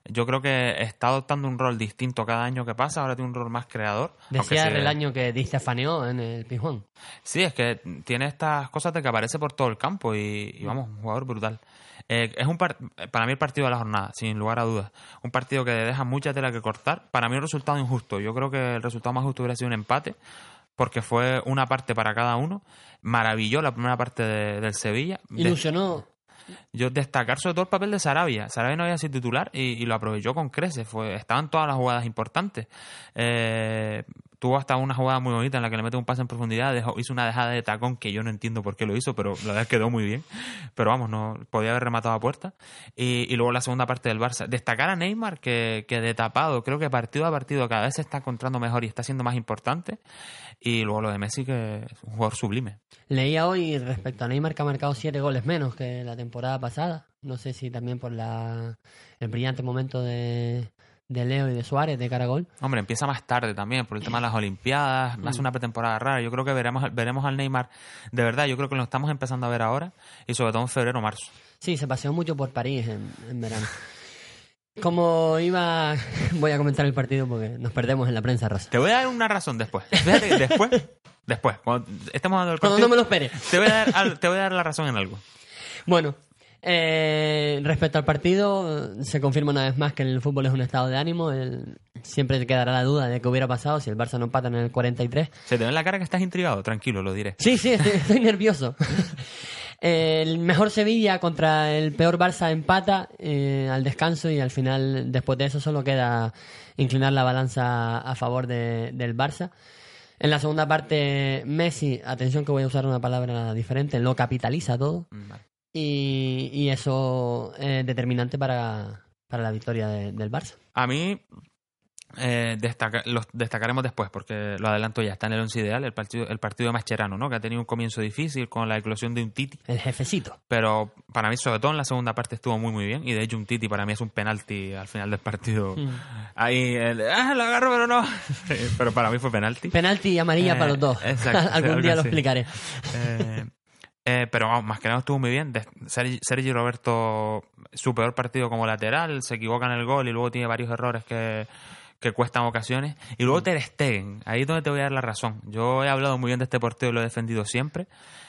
Yo creo que está adoptando un rol distinto cada año que pasa, ahora tiene un rol más creador. Decía sí- el año que Di Stefanio en el Pijón. Sí, es que tiene estas cosas de que aparece por todo el campo y, y vamos, un jugador brutal. Eh, es un par- para mí el partido de la jornada, sin lugar a dudas. Un partido que deja mucha tela que cortar. Para mí un resultado injusto. Yo creo que el resultado más justo hubiera sido un empate, porque fue una parte para cada uno. Maravilló la primera parte de- del Sevilla. Ilusionó. Yo destacar sobre todo el papel de Sarabia. Sarabia no había sido titular y, lo aprovechó con creces. Fue, estaban todas las jugadas importantes. Eh, tuvo hasta una jugada muy bonita en la que le mete un pase en profundidad, dejó- hizo una dejada de tacón que yo no entiendo por qué lo hizo, pero la verdad quedó muy bien. Pero vamos, no podía haber rematado a puerta. Y, y luego la segunda parte del Barça. Destacar a Neymar, que, que de tapado, creo que partido a partido cada vez se está encontrando mejor y está siendo más importante. Y luego lo de Messi, que es un jugador sublime. Leía hoy respecto a Neymar que ha marcado siete goles menos que la temporada pasada. No sé si también por la, el brillante momento de, de Leo y de Suárez de Caragol. Hombre, empieza más tarde también por el tema de las Olimpiadas, hace una pretemporada rara. Yo creo que veremos, veremos al Neymar, de verdad, yo creo que lo estamos empezando a ver ahora y sobre todo en febrero o marzo. Sí, se paseó mucho por París en, en verano. [LAUGHS] Como iba, [LAUGHS] voy a comentar el partido porque nos perdemos en la prensa rosa. Te voy a dar una razón después. Fíjate que después, [LAUGHS] después, cuando estemos dando el Cuando partido, no me lo espere. te, voy a dar, te voy a dar la [LAUGHS] razón en algo. Bueno, eh, respecto al partido, se confirma una vez más que el fútbol es un estado de ánimo. El- siempre quedará la duda de qué hubiera pasado si el Barça no empata en el 43. Se te ve en la cara que estás intrigado, tranquilo, lo diré. Sí, sí, estoy, estoy nervioso. El mejor Sevilla contra el peor Barça empata eh, al descanso y al final, después de eso, solo queda inclinar la balanza a favor de- del Barça. En la segunda parte, Messi, atención que voy a usar una palabra diferente, lo capitaliza todo Mm, vale. y, y eso es determinante para, para la victoria de- del Barça. A mí, eh, destaca- los destacaremos después, porque lo adelanto ya, está en el once ideal, el partido, el partido de Mascherano, ¿no? que ha tenido un comienzo difícil con la eclosión de un Titi. El jefecito. pero para mí sobre todo en la segunda parte estuvo muy muy bien y de hecho un Titi para mí es un penalti al final del partido Mm. ahí el, ah, lo agarro pero no [LAUGHS] pero para mí fue penalti Penalti y amarilla Eh, para los dos. exacto, sí, [LAUGHS] Algún día lo explicaré. Eh, eh, pero vamos, más que nada estuvo muy bien De- Sergi, Sergi Roberto su peor partido como lateral se equivoca en el gol y luego tiene varios errores que que cuestan ocasiones. Y luego Ter Stegen, ahí es donde te voy a dar la razón. Yo he hablado muy bien de este partido y lo he defendido siempre.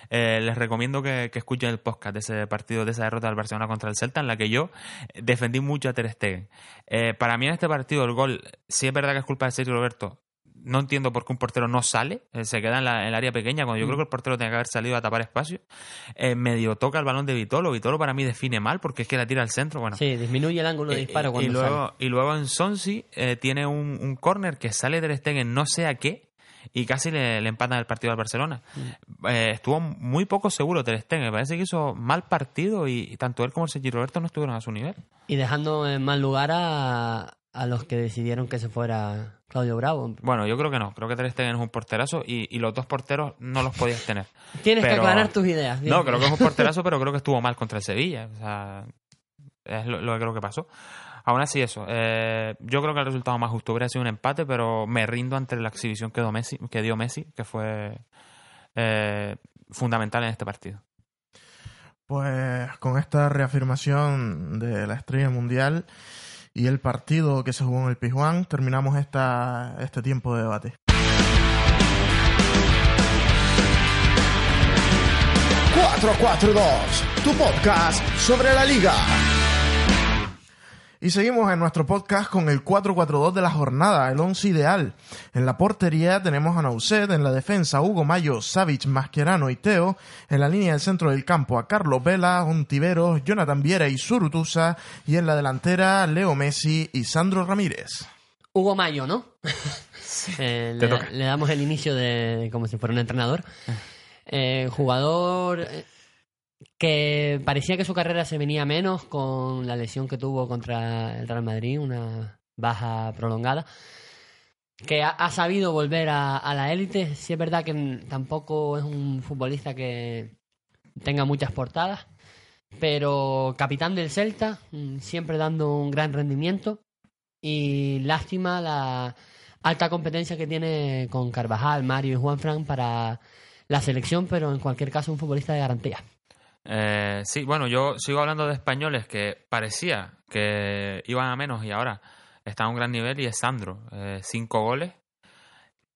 Eh, les recomiendo que, que escuchen el podcast de ese partido, de esa derrota del Barcelona contra el Celta, en la que yo defendí mucho a Ter Stegen. Eh, para mí en este partido el gol, sí es verdad que es culpa de Sergio Roberto, no entiendo por qué un portero no sale, eh, se queda en, la- en el área pequeña, cuando yo creo que el portero tenía que haber salido a tapar espacio. Eh, medio toca el balón de Vitolo, Vitolo para mí define mal porque es que la tira al centro. Bueno, Sí, disminuye el ángulo de eh, disparo y cuando luego, sale. Y luego en Sonsi eh, tiene un, un córner que sale Ter Stegen no sé a qué y casi le, le empatan el partido al Barcelona. Mm. Eh, estuvo muy poco seguro Ter Stegen, me parece que hizo mal partido y, y tanto él como Sergi Roberto no estuvieron a su nivel. Y dejando en mal lugar a, a los que decidieron que se fuera Claudio Bravo. Bueno, yo creo que no, creo que Ter Stegen es un porterazo y, y los dos porteros no los podías tener. Tienes que aclarar tus ideas. No, creo que es un [LAUGHS] porterazo, pero creo que estuvo mal contra el Sevilla. O sea, es lo, lo que creo que pasó. Aún así, eso. eh, yo creo que el resultado más justo hubiera sido un empate, pero me rindo ante la exhibición que dio Messi, que, dio Messi, que fue eh, fundamental en este partido. Pues con esta reafirmación de la estrella mundial y el partido que se jugó en el Pizjuán, terminamos esta, este tiempo de debate. ...442, tu podcast sobre la liga. Y seguimos en nuestro podcast con el 4-4-2 de la jornada, el 11 ideal. En la portería tenemos a Nauset, en la defensa Hugo Mayo, Savic, Mascherano y Teo, en la línea del centro del campo a Carlos Vela, Ontiveros, Jonathan Viera y Surutusa, y en la delantera Leo Messi y Sandro Ramírez. Hugo Mayo, ¿no? [LAUGHS] Eh, le, damos el inicio de como si fuera un entrenador. Eh, jugador eh, que parecía que su carrera se venía menos con la lesión que tuvo contra el Real Madrid, una baja prolongada. Que ha, sabido volver a, la élite. Sí es verdad que tampoco es un futbolista que tenga muchas portadas, pero capitán del Celta, mm, siempre dando un gran rendimiento. Y lástima la alta competencia que tiene con Carvajal, Mario y Juan Fran para la selección, pero en cualquier caso un futbolista de garantía. Eh, sí, bueno, yo sigo hablando de españoles que parecía que iban a menos y ahora están a un gran nivel y es Sandro. Eh, cinco goles.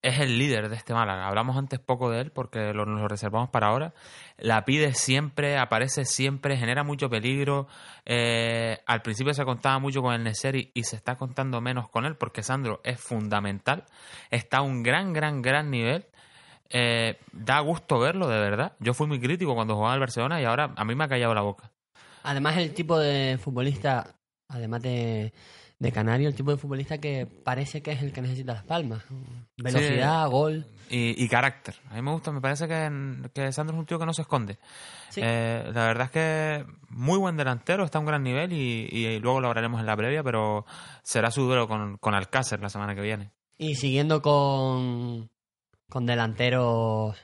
Es el líder de este Málaga. Hablamos antes poco de él porque lo, lo reservamos para ahora. La pide siempre, aparece siempre, genera mucho peligro. Eh, al principio se contaba mucho con el Neseri y se está contando menos con él porque Sandro es fundamental. Está a un gran, gran, gran nivel. Eh, da gusto verlo, de verdad. Yo fui muy crítico cuando jugaba al Barcelona y ahora a mí me ha callado la boca. Además, el tipo de futbolista, además de, de Canario, el tipo de futbolista que parece que es el que necesita las palmas. Velocidad, gol. Y, y carácter. A mí me gusta, me parece que, que Sandro es un tío que no se esconde. Sí. Eh, la verdad es que muy buen delantero, está a un gran nivel y, y luego lo hablaremos en la previa, pero será su duelo con, con Alcácer la semana que viene. Y siguiendo con, con delanteros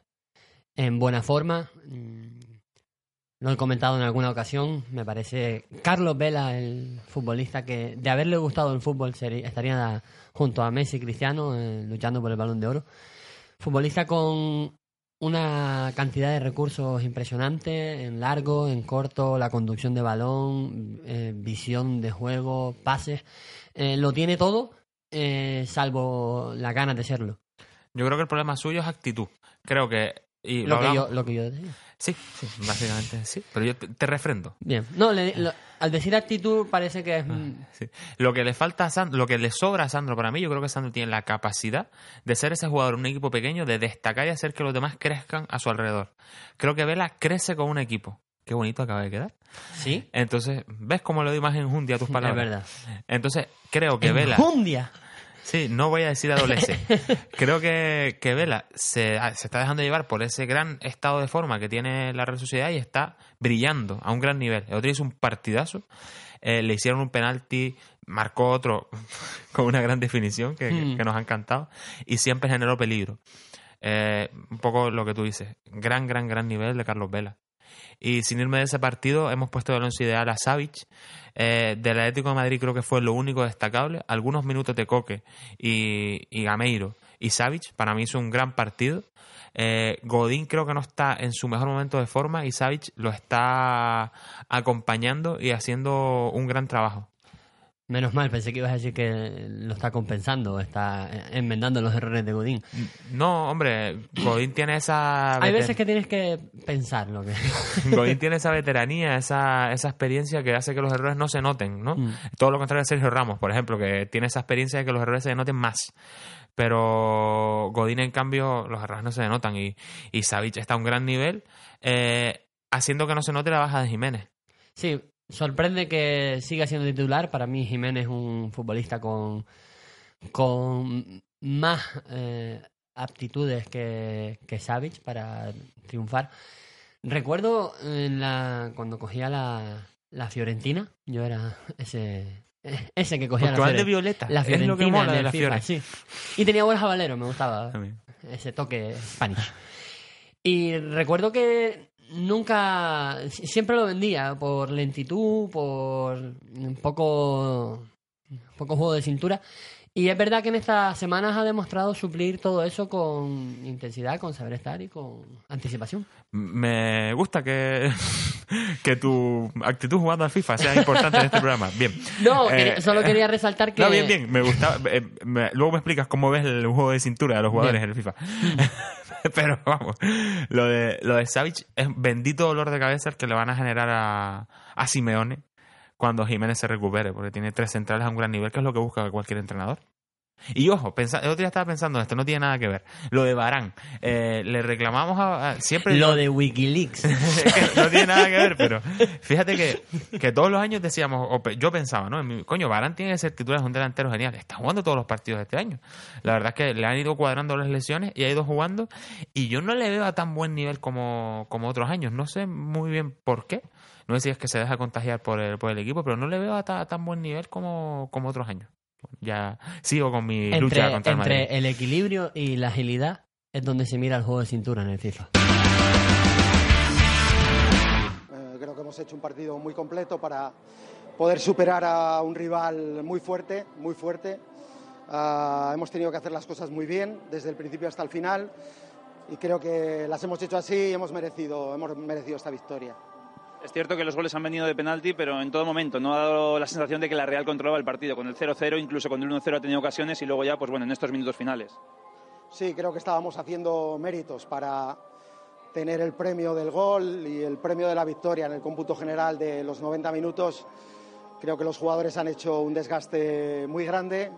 en buena forma, mm, lo he comentado en alguna ocasión, me parece Carlos Vela, el futbolista que de haberle gustado el fútbol sería- estaría junto a Messi y Cristiano eh, luchando por el balón de oro. Futbolista con una cantidad de recursos impresionante, en largo, en corto, la conducción de balón, eh, visión de juego, pases, Eh, lo tiene todo, salvo la ganas de serlo. Yo creo que el problema suyo es actitud. Creo que... Y Lo que, yo, lo que yo decía. Sí, sí, básicamente sí. Pero yo te, te refrendo. Bien. No, le- lo- al decir actitud parece que es... mm, Sí. Lo que le falta a Sandro, lo que le sobra a Sandro para mí, yo creo que Sandro tiene la capacidad de ser ese jugador en un equipo pequeño, de destacar y hacer que los demás crezcan a su alrededor. Creo que Vela crece con un equipo. Qué bonito acaba de quedar. Sí, Entonces, ¿ves cómo le doy más enjundia a tus es palabras? verdad. Entonces, creo que Vela. Enjundia. Sí, no voy a decir adolescente. [LAUGHS] Creo que, que Vela se, ah, se está dejando llevar por ese gran estado de forma que tiene la Real Sociedad y está brillando a un gran nivel. El otro hizo un partidazo, eh, le hicieron un penalti, marcó otro [LAUGHS] con una gran definición que, Hmm. que nos ha encantado y siempre generó peligro. Eh, un poco lo que tú dices, gran, gran, gran nivel de Carlos Vela. Y sin irme de ese partido, hemos puesto el ideal a Savic. Eh, del Atlético de Madrid creo que fue lo único destacable. Algunos minutos de Coque y, y Gameiro y Savic, para mí hizo un gran partido. Eh, Godín creo que no está en su mejor momento de forma y Savic lo está acompañando y haciendo un gran trabajo. Menos mal, pensé que ibas a decir que lo está compensando, está enmendando los errores de Godín. No, hombre, Godín tiene esa... Hay veces que tienes que pensar lo que... [LAUGHS] Godín tiene esa veteranía, esa, esa experiencia que hace que los errores no se noten, ¿no? Mm. Todo lo contrario de Sergio Ramos, por ejemplo, que tiene esa experiencia de que los errores se noten más. Pero Godín, en cambio, los errores no se notan y, y Savic está a un gran nivel, eh, haciendo que no se note la baja de Jiménez. Sí, sorprende que siga siendo titular. Para mí Jiménez es un futbolista con, con más eh, aptitudes que, que Savic para triunfar. Recuerdo en la, cuando cogía la, la Fiorentina, yo era ese, ese que cogía Porque la, de violeta. la es lo Fiorentina que mola en de el la FIFA, Fiore. sí. Y tenía Borja Valero, me gustaba También. ese toque Spanish. Y recuerdo que nunca, si- siempre lo vendía por lentitud, por un poco, poco juego de cintura. Y es verdad que en estas semanas ha demostrado suplir todo eso con intensidad, con saber estar y con anticipación. Me gusta que, [LAUGHS] que tu actitud jugando al FIFA sea importante en este programa. Bien. No, Eh, solo quería resaltar que... No, bien, bien, me gusta. eh, me- luego me explicas cómo ves el juego de cintura de los jugadores Bien. en el FIFA. [LAUGHS] Pero vamos, lo de, lo de Savic es bendito dolor de cabeza el que le van a generar a, a Simeone cuando Jiménez se recupere, porque tiene tres centrales a un gran nivel, que es lo que busca cualquier entrenador. Y ojo, pensa, el otro día estaba pensando en esto, no tiene nada que ver. Lo de Barán, eh, le reclamamos a, a- siempre Lo de Wikileaks. [LAUGHS] no tiene nada que ver, pero fíjate que, que todos los años decíamos, o pe- yo pensaba, ¿no? Mi- coño, Barán tiene que ser titular, es un delantero genial. Está jugando todos los partidos de este año. La verdad es que le han ido cuadrando las lesiones y ha ido jugando. Y yo no le veo a tan buen nivel como, como otros años. No sé muy bien por qué. No sé si es que se deja contagiar por el, por el equipo, pero no le veo a ta- tan buen nivel como, como otros años. Ya sigo con mi lucha entre contra el Madrid. entre el equilibrio y la agilidad es donde se mira el juego de cintura en el FIFA. Eh, creo que hemos hecho un partido muy completo para poder superar a un rival muy fuerte, muy fuerte. Ah, hemos tenido que hacer las cosas muy bien desde el principio hasta el final y creo que las hemos hecho así y hemos merecido, hemos merecido esta victoria. Es cierto que los goles han venido de penalti, pero en todo momento no ha dado la sensación de que la Real controlaba el partido. Con el 0-0, incluso con el 1-0 ha tenido ocasiones y luego ya, pues bueno, en estos minutos finales. Sí, creo que estábamos haciendo méritos para tener el premio del gol y el premio de la victoria en el cómputo general de los 90 minutos. Creo que los jugadores han hecho un desgaste muy grande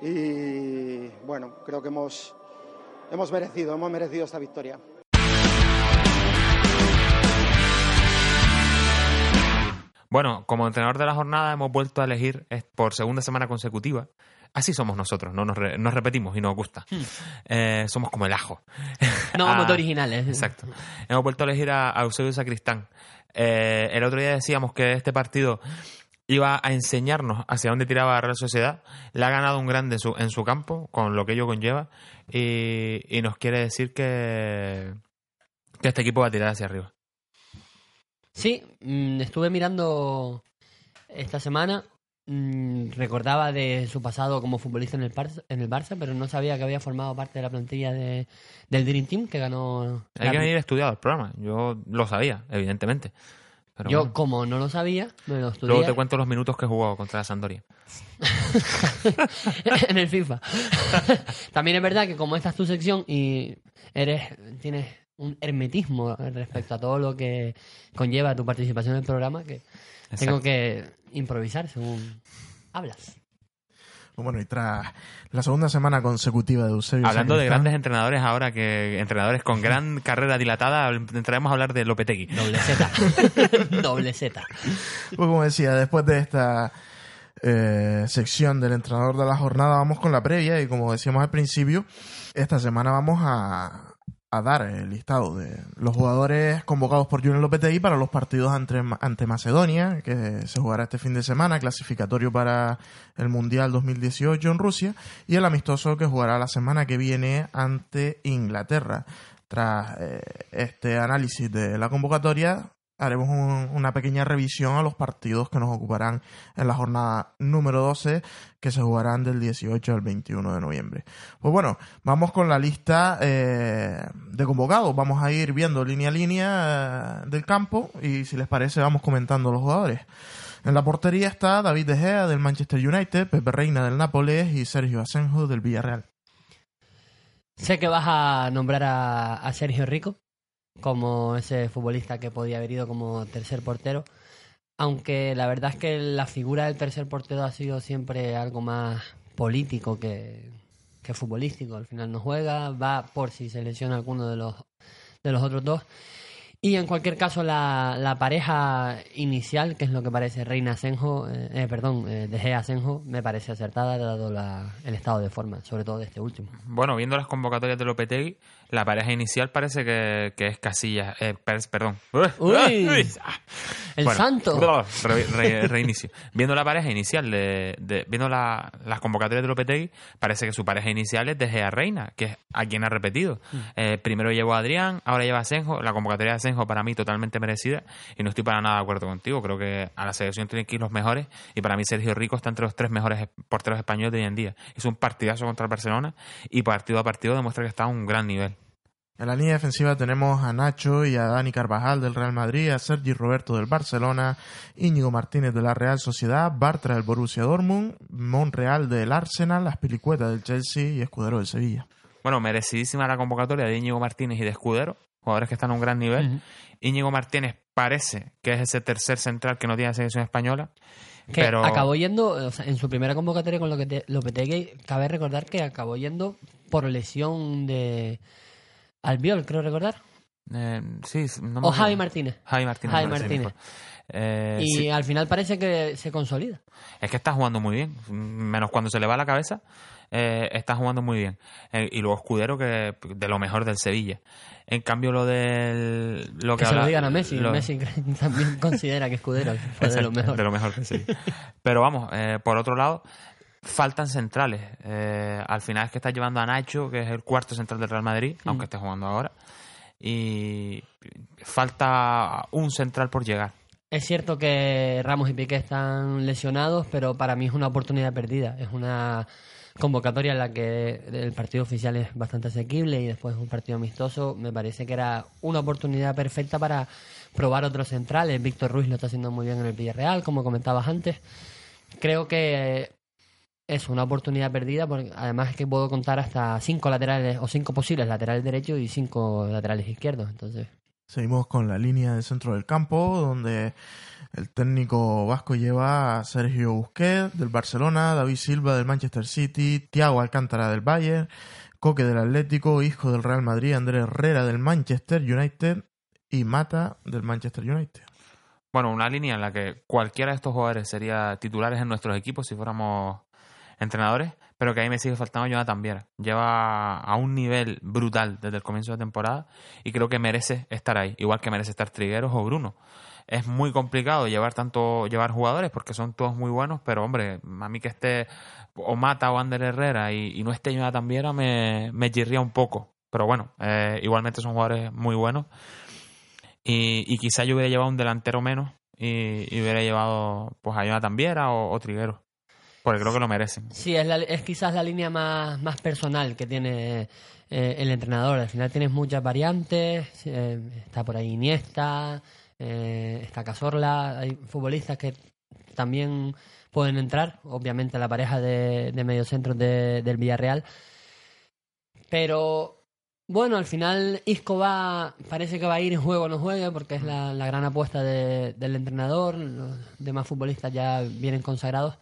y bueno, creo que hemos, hemos merecido, hemos merecido esta victoria. Bueno, como entrenador de la jornada hemos vuelto a elegir eh, por segunda semana consecutiva. Así somos nosotros, no nos, re- nos repetimos y nos gusta. Eh, somos como el ajo. [LAUGHS] No vamos de originales. Exacto. Hemos vuelto a elegir a, a Eusebio Sacristán. Eh, el otro día decíamos que este partido iba a enseñarnos hacia dónde tiraba la Real Sociedad. Le ha ganado un grande en su, en su campo, con lo que ello conlleva, y, y nos quiere decir que, que este equipo va a tirar hacia arriba. Sí, mm, estuve mirando esta semana. mm, recordaba de su pasado como futbolista en el, Barça, en el Barça, pero no sabía que había formado parte de la plantilla de, del Dream Team que ganó. Hay la- que venir estudiado el programa. Yo lo sabía, evidentemente. Pero Yo, bueno. como no lo sabía, me lo estudié Luego te cuento los minutos que he jugado contra la Sampdoria. [LAUGHS] en el FIFA. [LAUGHS] También es verdad que como esta es tu sección y eres tienes un hermetismo respecto a todo lo que conlleva tu participación en el programa, que tengo que improvisar según hablas. Bueno, y tras la segunda semana consecutiva de Eusebio Hablando de grandes entrenadores ahora, que entrenadores con gran [LAUGHS] carrera dilatada, entraremos a hablar de Lopetegui. Doble Z. [LAUGHS] Doble Z. Pues como decía, después de esta eh, sección del entrenador de la jornada, vamos con la previa y como decíamos al principio, esta semana vamos a, a dar el listado de los jugadores convocados por Junior Lopetegui para los partidos ante, ante Macedonia, que se jugará este fin de semana, clasificatorio para el Mundial 2018 en Rusia, y el amistoso que jugará la semana que viene ante Inglaterra. Tras eh, este análisis de la convocatoria, haremos un- una pequeña revisión a los partidos que nos ocuparán en la jornada número 12 que se jugarán del 18 al 21 de noviembre. Pues bueno, vamos con la lista eh, de convocados. Vamos a ir viendo línea a línea eh, del campo y si les parece vamos comentando los jugadores. En la portería está David De Gea del Manchester United, Pepe Reina del Nápoles y Sergio Asenjo del Villarreal. Sé que vas a nombrar a, a Sergio Rico como ese futbolista que podía haber ido como tercer portero, aunque la verdad es que la figura del tercer portero ha sido siempre algo más político que, que futbolístico. Al final no juega, va por si se lesiona alguno de los, de los otros dos. Y en cualquier caso, la, la pareja inicial, que es lo que parece Reina Asenjo, eh, eh, perdón, eh, De Gea Asenjo, me parece acertada dado la- el estado de forma, sobre todo de este último. Bueno, viendo las convocatorias de Lopetegui, la pareja inicial parece que, que es Casillas. Eh, per- perdón. [LAUGHS] Uy. Ah. El Bueno, santo. [LAUGHS] re- re- reinicio. Viendo la pareja inicial, de, de- viendo la- las convocatorias de Lopetegui, parece que su pareja inicial es de Gea Reina, que es a quien ha repetido. Mm. Eh, primero llevó a Adrián, ahora lleva a Senjo. La convocatoria de Senjo para mí totalmente merecida y no estoy para nada de acuerdo contigo. Creo que a la selección tienen que ir los mejores y para mí Sergio Rico está entre los tres mejores porteros españoles de hoy en día. Hizo un partidazo contra el Barcelona y partido a partido demuestra que está a un gran nivel. En la línea defensiva tenemos a Nacho y a Dani Carvajal del Real Madrid, a Sergi Roberto del Barcelona, Íñigo Martínez de la Real Sociedad, Bartra del Borussia Dortmund, Monreal del Arsenal, Aspilicueta del Chelsea y Escudero del Sevilla. Bueno, merecidísima la convocatoria de Íñigo Martínez y de Escudero, jugadores que están a un gran nivel. Íñigo Martínez parece que es ese tercer central que no tiene selección española. Que pero acabó yendo, o sea, en su primera convocatoria con lo que te- Lopetegui, cabe recordar que acabó yendo por lesión de Albiol, creo recordar. eh, sí, no me O. Javi Martínez. Javi Martínez. Javi Martínez. mejor. Eh, y sí, al final parece que se consolida. es que está jugando muy bien, menos cuando se le va la cabeza, eh, está jugando muy bien. Y luego Escudero, que de lo mejor del Sevilla. En cambio, lo del. Lo Que que se lo digan a Messi. lo- Messi [LAUGHS] también considera que Escudero fue de lo Exacto, mejor. que sí. Pero vamos, por otro lado, faltan centrales. Eh, al final es que está llevando a Nacho, que es el cuarto central del Real Madrid, Mm. aunque esté jugando ahora. Y falta un central por llegar. Es cierto que Ramos y Piqué están lesionados, pero para mí es una oportunidad perdida. Es una convocatoria en la que el partido oficial es bastante asequible y después un partido amistoso. Me parece que era una oportunidad perfecta para probar otros centrales. Víctor Ruiz lo está haciendo muy bien en el Villarreal, como comentabas antes. Creo que es una oportunidad perdida, porque además es que puedo contar hasta cinco laterales o cinco posibles laterales derechos y cinco laterales izquierdos. Entonces, Seguimos con la línea del centro del campo, donde el técnico vasco lleva a Sergio Busquets del Barcelona, David Silva del Manchester City, Thiago Alcántara del Bayern, Coque del Atlético, Hijo del Real Madrid, Andrés Herrera del Manchester United y Mata del Manchester United. Bueno, una línea en la que cualquiera de estos jugadores sería titulares en nuestros equipos si fuéramos entrenadores, pero que ahí me sigue faltando Jonathan Viera. Lleva a un nivel brutal desde el comienzo de temporada y creo que merece estar ahí, igual que merece estar Trigueros o Bruno. Es muy complicado llevar tanto llevar jugadores porque son todos muy buenos, pero hombre, a mí que esté o Mata o Ander Herrera y, no esté Jonathan Viera me, me un poco. Pero bueno, eh, igualmente son jugadores muy buenos. Y, quizá yo hubiera llevado un delantero menos y, y hubiera llevado pues a Jonathan Viera o, o Trigueros. Porque creo que lo merecen. Sí, es, la- es quizás la línea más, más personal que tiene eh, el entrenador. Al final tienes muchas variantes. eh, está por ahí Iniesta, eh, está Cazorla. Hay futbolistas que también pueden entrar. Obviamente la pareja de, de mediocentros de, del Villarreal. Pero bueno, al final Isco va, parece que va a ir en juego o no juegue porque es la, la gran apuesta de- del entrenador. Los demás futbolistas ya vienen consagrados.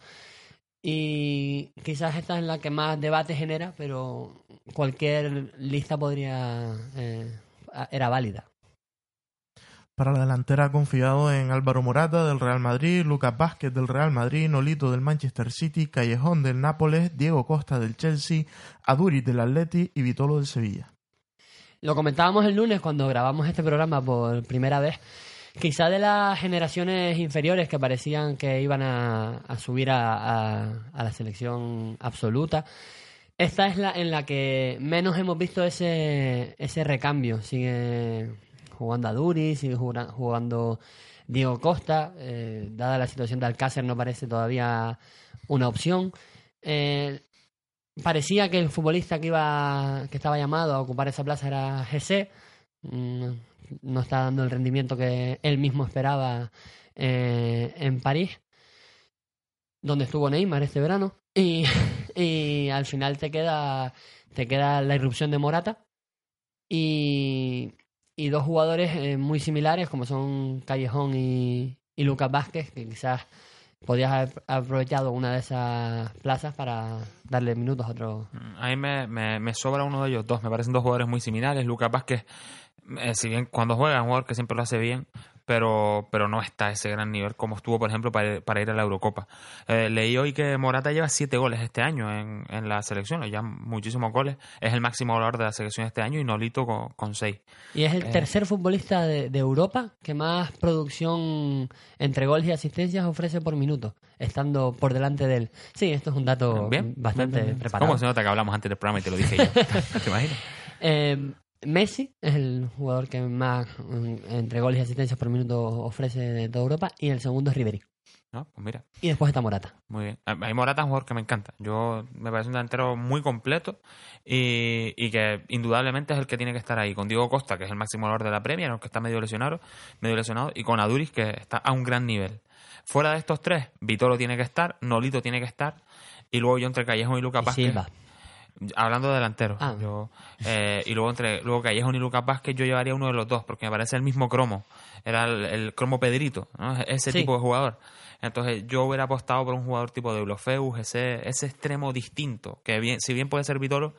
Y quizás esta es la que más debate genera, pero cualquier lista podría. eh, era válida. Para la delantera ha confiado en Álvaro Morata del Real Madrid, Lucas Vázquez del Real Madrid, Nolito del Manchester City, Callejón del Nápoles, Diego Costa del Chelsea, Aduriz del Atleti y Vitolo del Sevilla. Lo comentábamos el lunes cuando grabamos este programa por primera vez. Quizá de las generaciones inferiores que parecían que iban a, a subir a, a- la selección absoluta, esta es la en la que menos hemos visto ese, recambio. Sigue jugando a Duri, sigue jugando Diego Costa. eh, dada la situación de Alcácer, no parece todavía una opción. Eh, parecía que el futbolista que iba que estaba llamado a ocupar esa plaza era GC. Mm, No está dando el rendimiento que él mismo esperaba eh, en París, donde estuvo Neymar este verano. [LAUGHS] Y, al final te queda te queda la irrupción de Morata y, y dos jugadores eh, muy similares como son Callejón y, y Lucas Vázquez, que quizás podías haber aprovechado una de esas plazas para darle minutos a otro. A mí me sobra uno de ellos dos. Me parecen dos jugadores muy similares. Lucas Vázquez, eh, si bien cuando juega es un jugador que siempre lo hace bien, pero, pero no está a ese gran nivel como estuvo, por ejemplo, para, ir- para ir a la Eurocopa. Eh, leí hoy que Morata lleva siete goles este año en, en la selección, ya muchísimos goles. Es el máximo goleador de la selección este año y Nolito con, con seis. Y es el Eh. tercer futbolista de, de Europa que más producción entre goles y asistencias ofrece por minuto, estando por delante de él. Sí, esto es un dato Bien, bastante bien, bien. preparado. ¿Cómo se nota que hablamos antes del programa y te lo dije yo? [LAUGHS] ¿Te imaginas? Eh, Messi es el jugador que más mm, entre goles y asistencias por minuto ofrece de toda Europa y el segundo es Ribery. No, pues mira. Y después está Morata. Muy bien. A a mí Morata es un jugador que me encanta. Yo me parece un delantero muy completo y, y que indudablemente es el que tiene que estar ahí. Con Diego Costa, que es el máximo valor de la Premier, aunque está medio lesionado, medio lesionado, y con Aduris, que está a un gran nivel. Fuera de estos tres, Vitolo tiene que estar, Nolito tiene que estar, y luego yo entre Callejón y Lucas Y Vázquez. Silva. Hablando de delanteros. Ah. yo, eh, y luego entre luego Callejón y Lucas Vázquez yo llevaría uno de los dos, porque me parece el mismo cromo. Era el, el cromo Pedrito, ¿no? ese Sí. tipo de jugador. Entonces yo hubiera apostado por un jugador tipo de ese, ese extremo distinto, que bien, si bien puede ser Vitolo,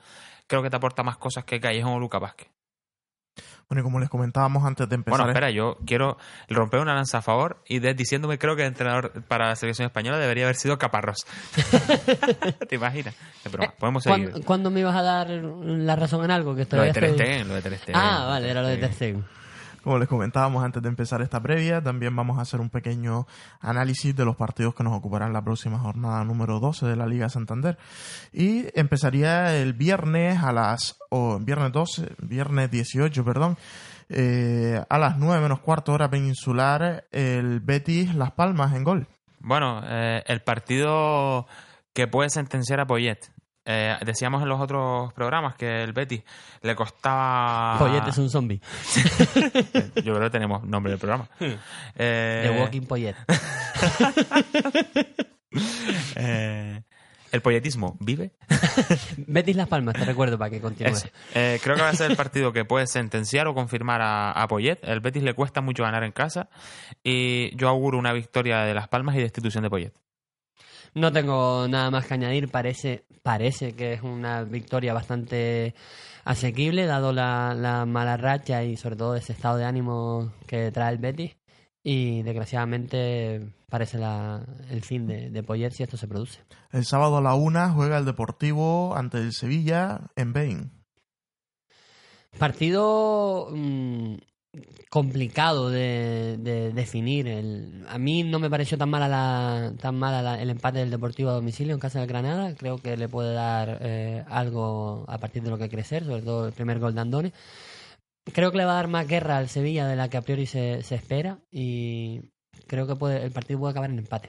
creo que te aporta más cosas que Callejón o Lucas Vázquez. Bueno, y como les comentábamos antes de empezar... Bueno, espera, yo quiero romper una lanza a favor y de- diciéndome creo que el entrenador para la selección española debería haber sido Caparrós. [LAUGHS] ¿Te imaginas? Es broma. Podemos seguir. ¿Cuándo, cuándo me ibas a dar la razón en algo? Que Lo de Ter estoy- Stegen, lo de Ter Stegen. Ah, vale, era lo de Ter Ter Stegen. Como les comentábamos antes de empezar esta previa, también vamos a hacer un pequeño análisis de los partidos que nos ocuparán la próxima jornada número 12 de la Liga Santander. Y empezaría el viernes a las, o viernes 12, viernes 18, perdón, Eh, a las 9 menos cuarto hora peninsular, el Betis Las Palmas en gol. Bueno, eh, el partido que puede sentenciar a Poyet. Eh, decíamos en los otros programas que el Betis le costaba... Poyet es un zombie. [LAUGHS] Yo creo que tenemos nombre del programa. Eh, The Walking Poyet. [LAUGHS] eh, ¿El polletismo vive? [LAUGHS] Betis Las Palmas, te recuerdo para que continúe. Ese. Eh, creo que va a ser el partido que puede sentenciar o confirmar a, a Poyet. El Betis le cuesta mucho ganar en casa y yo auguro una victoria de Las Palmas y destitución de Poyet. No tengo nada más que añadir. Parece, parece que es una victoria bastante asequible, dado la, la mala racha y sobre todo ese estado de ánimo que trae el Betis. Y desgraciadamente parece la, el fin de, de si esto se produce. El sábado a la una juega el Deportivo ante el Sevilla en Bain. Partido mm, complicado de, de definir. El, a mí no me pareció tan mala, la, tan mala la- el empate del Deportivo a domicilio en casa del Granada. Creo que le puede dar eh, algo a partir de lo que crecer, sobre todo el primer gol de Andone. Creo que le va a dar más guerra al Sevilla de la que a priori se, se espera y creo que puede, el partido puede acabar en empate.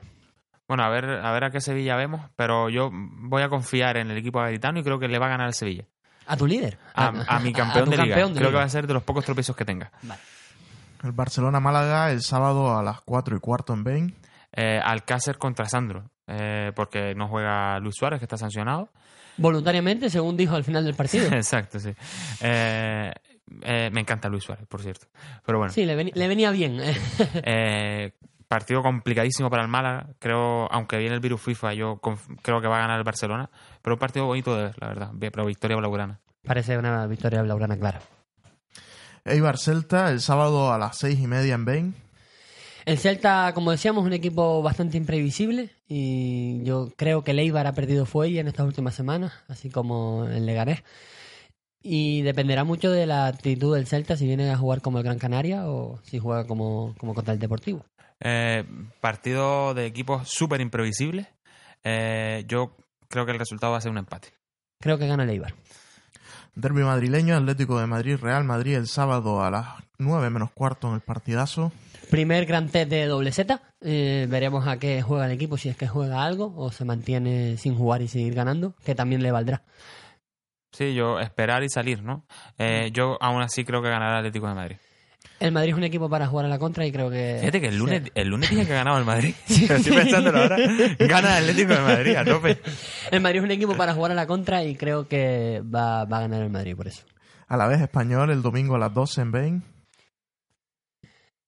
Bueno, a ver, a ver a qué Sevilla vemos, pero yo voy a confiar en el equipo gaditano y creo que le va a ganar el Sevilla. ¿A tu líder? A, a mi campeón tu de liga. campeón de creo que va a ser de los pocos tropiezos que tenga. Vale. El Barcelona-Málaga el sábado a las 4 y cuarto en Bain. Eh, Alcácer contra Sandro, eh, porque no juega Luis Suárez, que está sancionado. Voluntariamente, según dijo al final del partido. [LAUGHS] Exacto, sí. Eh, eh, me encanta Luis Suárez, por cierto. Pero bueno, Sí, le, le venía bien. Partido complicadísimo para el Málaga. Creo, aunque viene el virus FIFA, yo creo que va a ganar el Barcelona. Pero un partido bonito de ver, la verdad. Pero victoria blaugrana. Parece una victoria blaugrana clara. Eibar Celta el sábado a las 6 y media en Bain. El Celta, como decíamos, es un equipo bastante imprevisible y yo creo que el Eibar ha perdido fuelle en estas últimas semanas, así como el Leganés. Y dependerá mucho de la actitud del Celta si viene a jugar como el Gran Canaria o si juega como, como contra el Deportivo. Eh, partido de equipos súper imprevisibles. Eh, yo creo que el resultado va a ser un empate. Creo que gana el Eibar. Derby madrileño, Atlético de Madrid, Real Madrid el sábado a las 9 menos cuarto en el partidazo. Primer gran test de doble Z. Eh, veremos a qué juega el equipo, si es que juega algo o se mantiene sin jugar y seguir ganando, que también le valdrá. Sí, yo esperar y salir, ¿no? Eh, yo aún así creo que ganará el Atlético de Madrid. El Madrid es un equipo para jugar a la contra y creo que... Fíjate que el lunes, sí. el lunes dije que ganaba el Madrid. Pero [LAUGHS] estoy pensándolo ahora. Gana el Atlético de Madrid a tope. El Madrid es un equipo para jugar a la contra y creo que va, va a ganar el Madrid por eso. A la vez español el domingo a las 12 en Bain.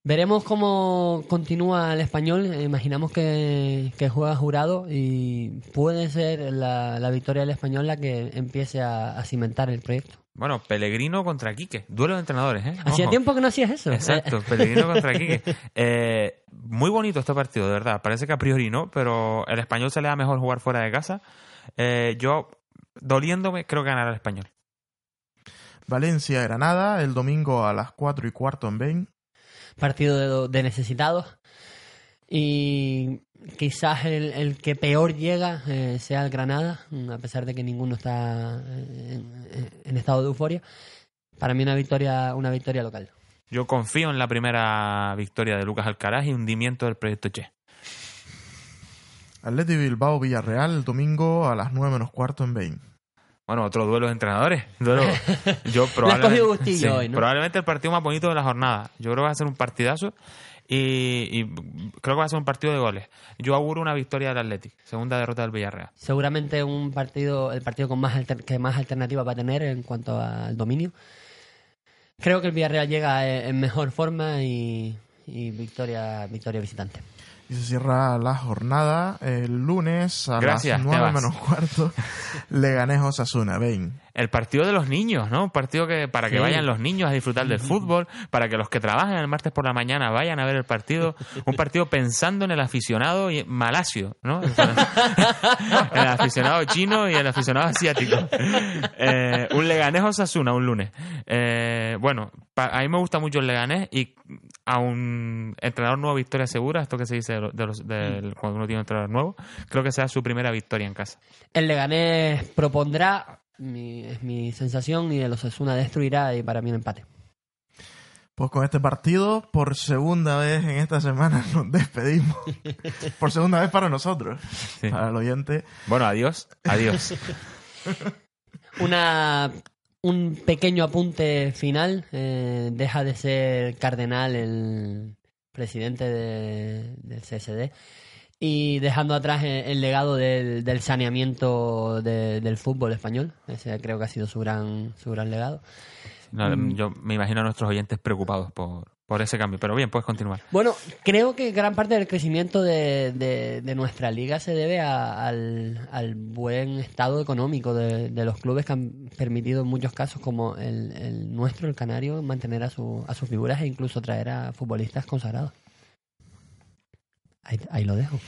Veremos cómo continúa el español. Imaginamos que, que juega jurado y puede ser la, la victoria del español la que empiece a, a cimentar el proyecto. Bueno, Pellegrino contra Quique. Duelo de entrenadores, ¿eh? Hacía tiempo que no hacías eso. Exacto, [LAUGHS] Pellegrino contra Quique. Eh, muy bonito este partido, de verdad. Parece que a priori no, pero el español se le da mejor jugar fuera de casa. Eh, yo, doliéndome, creo que ganará el español. Valencia, Granada el domingo a las 4 y cuarto en Bain. partido de, de necesitados y quizás el, el que peor llega eh, sea el Granada, mm, a pesar de que ninguno está eh, en, en estado de euforia. Para mí una victoria, una victoria local. Yo confío en la primera victoria de Lucas Alcaraz y hundimiento del proyecto Che. Atleti Bilbao, Villarreal el domingo a las 9 menos cuarto en Bain. Bueno, otro duelo de entrenadores. [LAUGHS] Duelo. [LAUGHS] Yo Le has probablemente, cogido gustillo sí, hoy, ¿no? probablemente el partido más bonito de la jornada. Yo creo que va a ser un partidazo y, y creo que va a ser un partido de goles. Yo auguro una victoria del Athletic, segunda derrota del Villarreal. Seguramente un partido, el partido con más alter- que más alternativas va a tener en cuanto al dominio. Creo que el Villarreal llega eh, en mejor forma y, y victoria, victoria visitante. Y se cierra la jornada el lunes a Gracias, las 9 Tebas. menos cuarto. [LAUGHS] Leganés Osasuna, Bain. El partido de los niños, ¿no? Un partido que para que Sí. vayan los niños a disfrutar del fútbol, para que los que trabajan el martes por la mañana vayan a ver el partido. [LAUGHS] Un partido pensando en el aficionado y malasio, ¿no? [LAUGHS] el aficionado chino y el aficionado asiático. Eh, un Leganés Osasuna un lunes. Eh, bueno, a mí me gusta mucho el Leganés y a un entrenador nuevo victoria segura, esto que se dice de los, de los- cuando uno tiene un entrenador nuevo, creo que sea su primera victoria en casa. El Leganés propondrá, mi- es mi sensación, y el Osasuna destruirá y para mí un empate. Pues con este partido, por segunda vez en esta semana [LAUGHS] nos despedimos. [LAUGHS] por segunda vez para nosotros, Sí. para el oyente. Bueno, adiós. Adiós. [LAUGHS] Una, un pequeño apunte final. eh, deja de ser Cardenal el presidente de- del CSD y dejando atrás el, legado del, del saneamiento de- del fútbol español. Ese creo que ha sido su gran, su gran legado. No, Yo me imagino a nuestros oyentes preocupados por, por ese cambio. Pero bien, puedes continuar. Bueno, creo que gran parte del crecimiento de, de- de nuestra liga se debe a- al, al buen estado económico de, de los clubes que han permitido en muchos casos, como el, el nuestro, el Canario, mantener a, su, a sus figuras e incluso traer a futbolistas consagrados. Ahí, ahí lo dejo.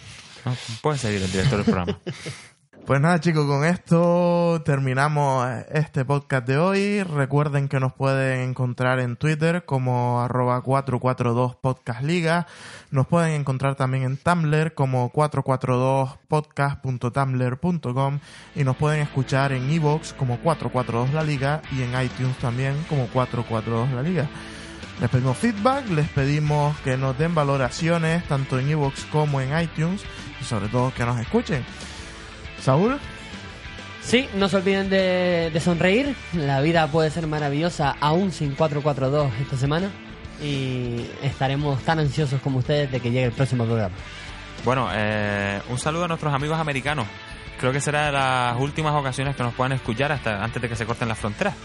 No, puedes seguir el director del programa. [LAUGHS] Pues nada chicos, con esto terminamos este podcast de hoy. Recuerden que nos pueden encontrar en Twitter como arroba 442 Podcast Liga. Nos pueden encontrar también en Tumblr como 442podcast.tumblr.com y nos pueden escuchar en Evox como 442 La Liga y en iTunes también como 442 La Liga. Les pedimos feedback, les pedimos que nos den valoraciones tanto en Evox como en iTunes y sobre todo que nos escuchen. Saúl, Sí, no se olviden de, de sonreír. La vida puede ser maravillosa aún sin 442 esta semana. Y estaremos tan ansiosos como ustedes de que llegue el próximo programa. Bueno, eh, un saludo a nuestros amigos americanos. Creo que será de las últimas ocasiones que nos puedan escuchar hasta antes de que se corten las fronteras.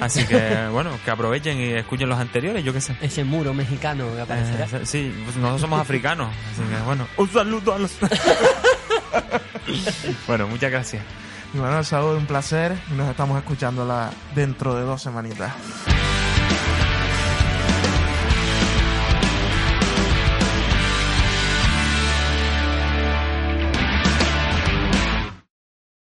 Así que, [LAUGHS] bueno, que aprovechen y escuchen los anteriores, yo qué sé. Ese muro mexicano que aparecerá. Eh, sí, pues nosotros somos africanos. Así que, bueno, un saludo a los... [LAUGHS] bueno, muchas gracias. y bueno, Saúl, un placer y nos estamos escuchando la- dentro de dos semanitas.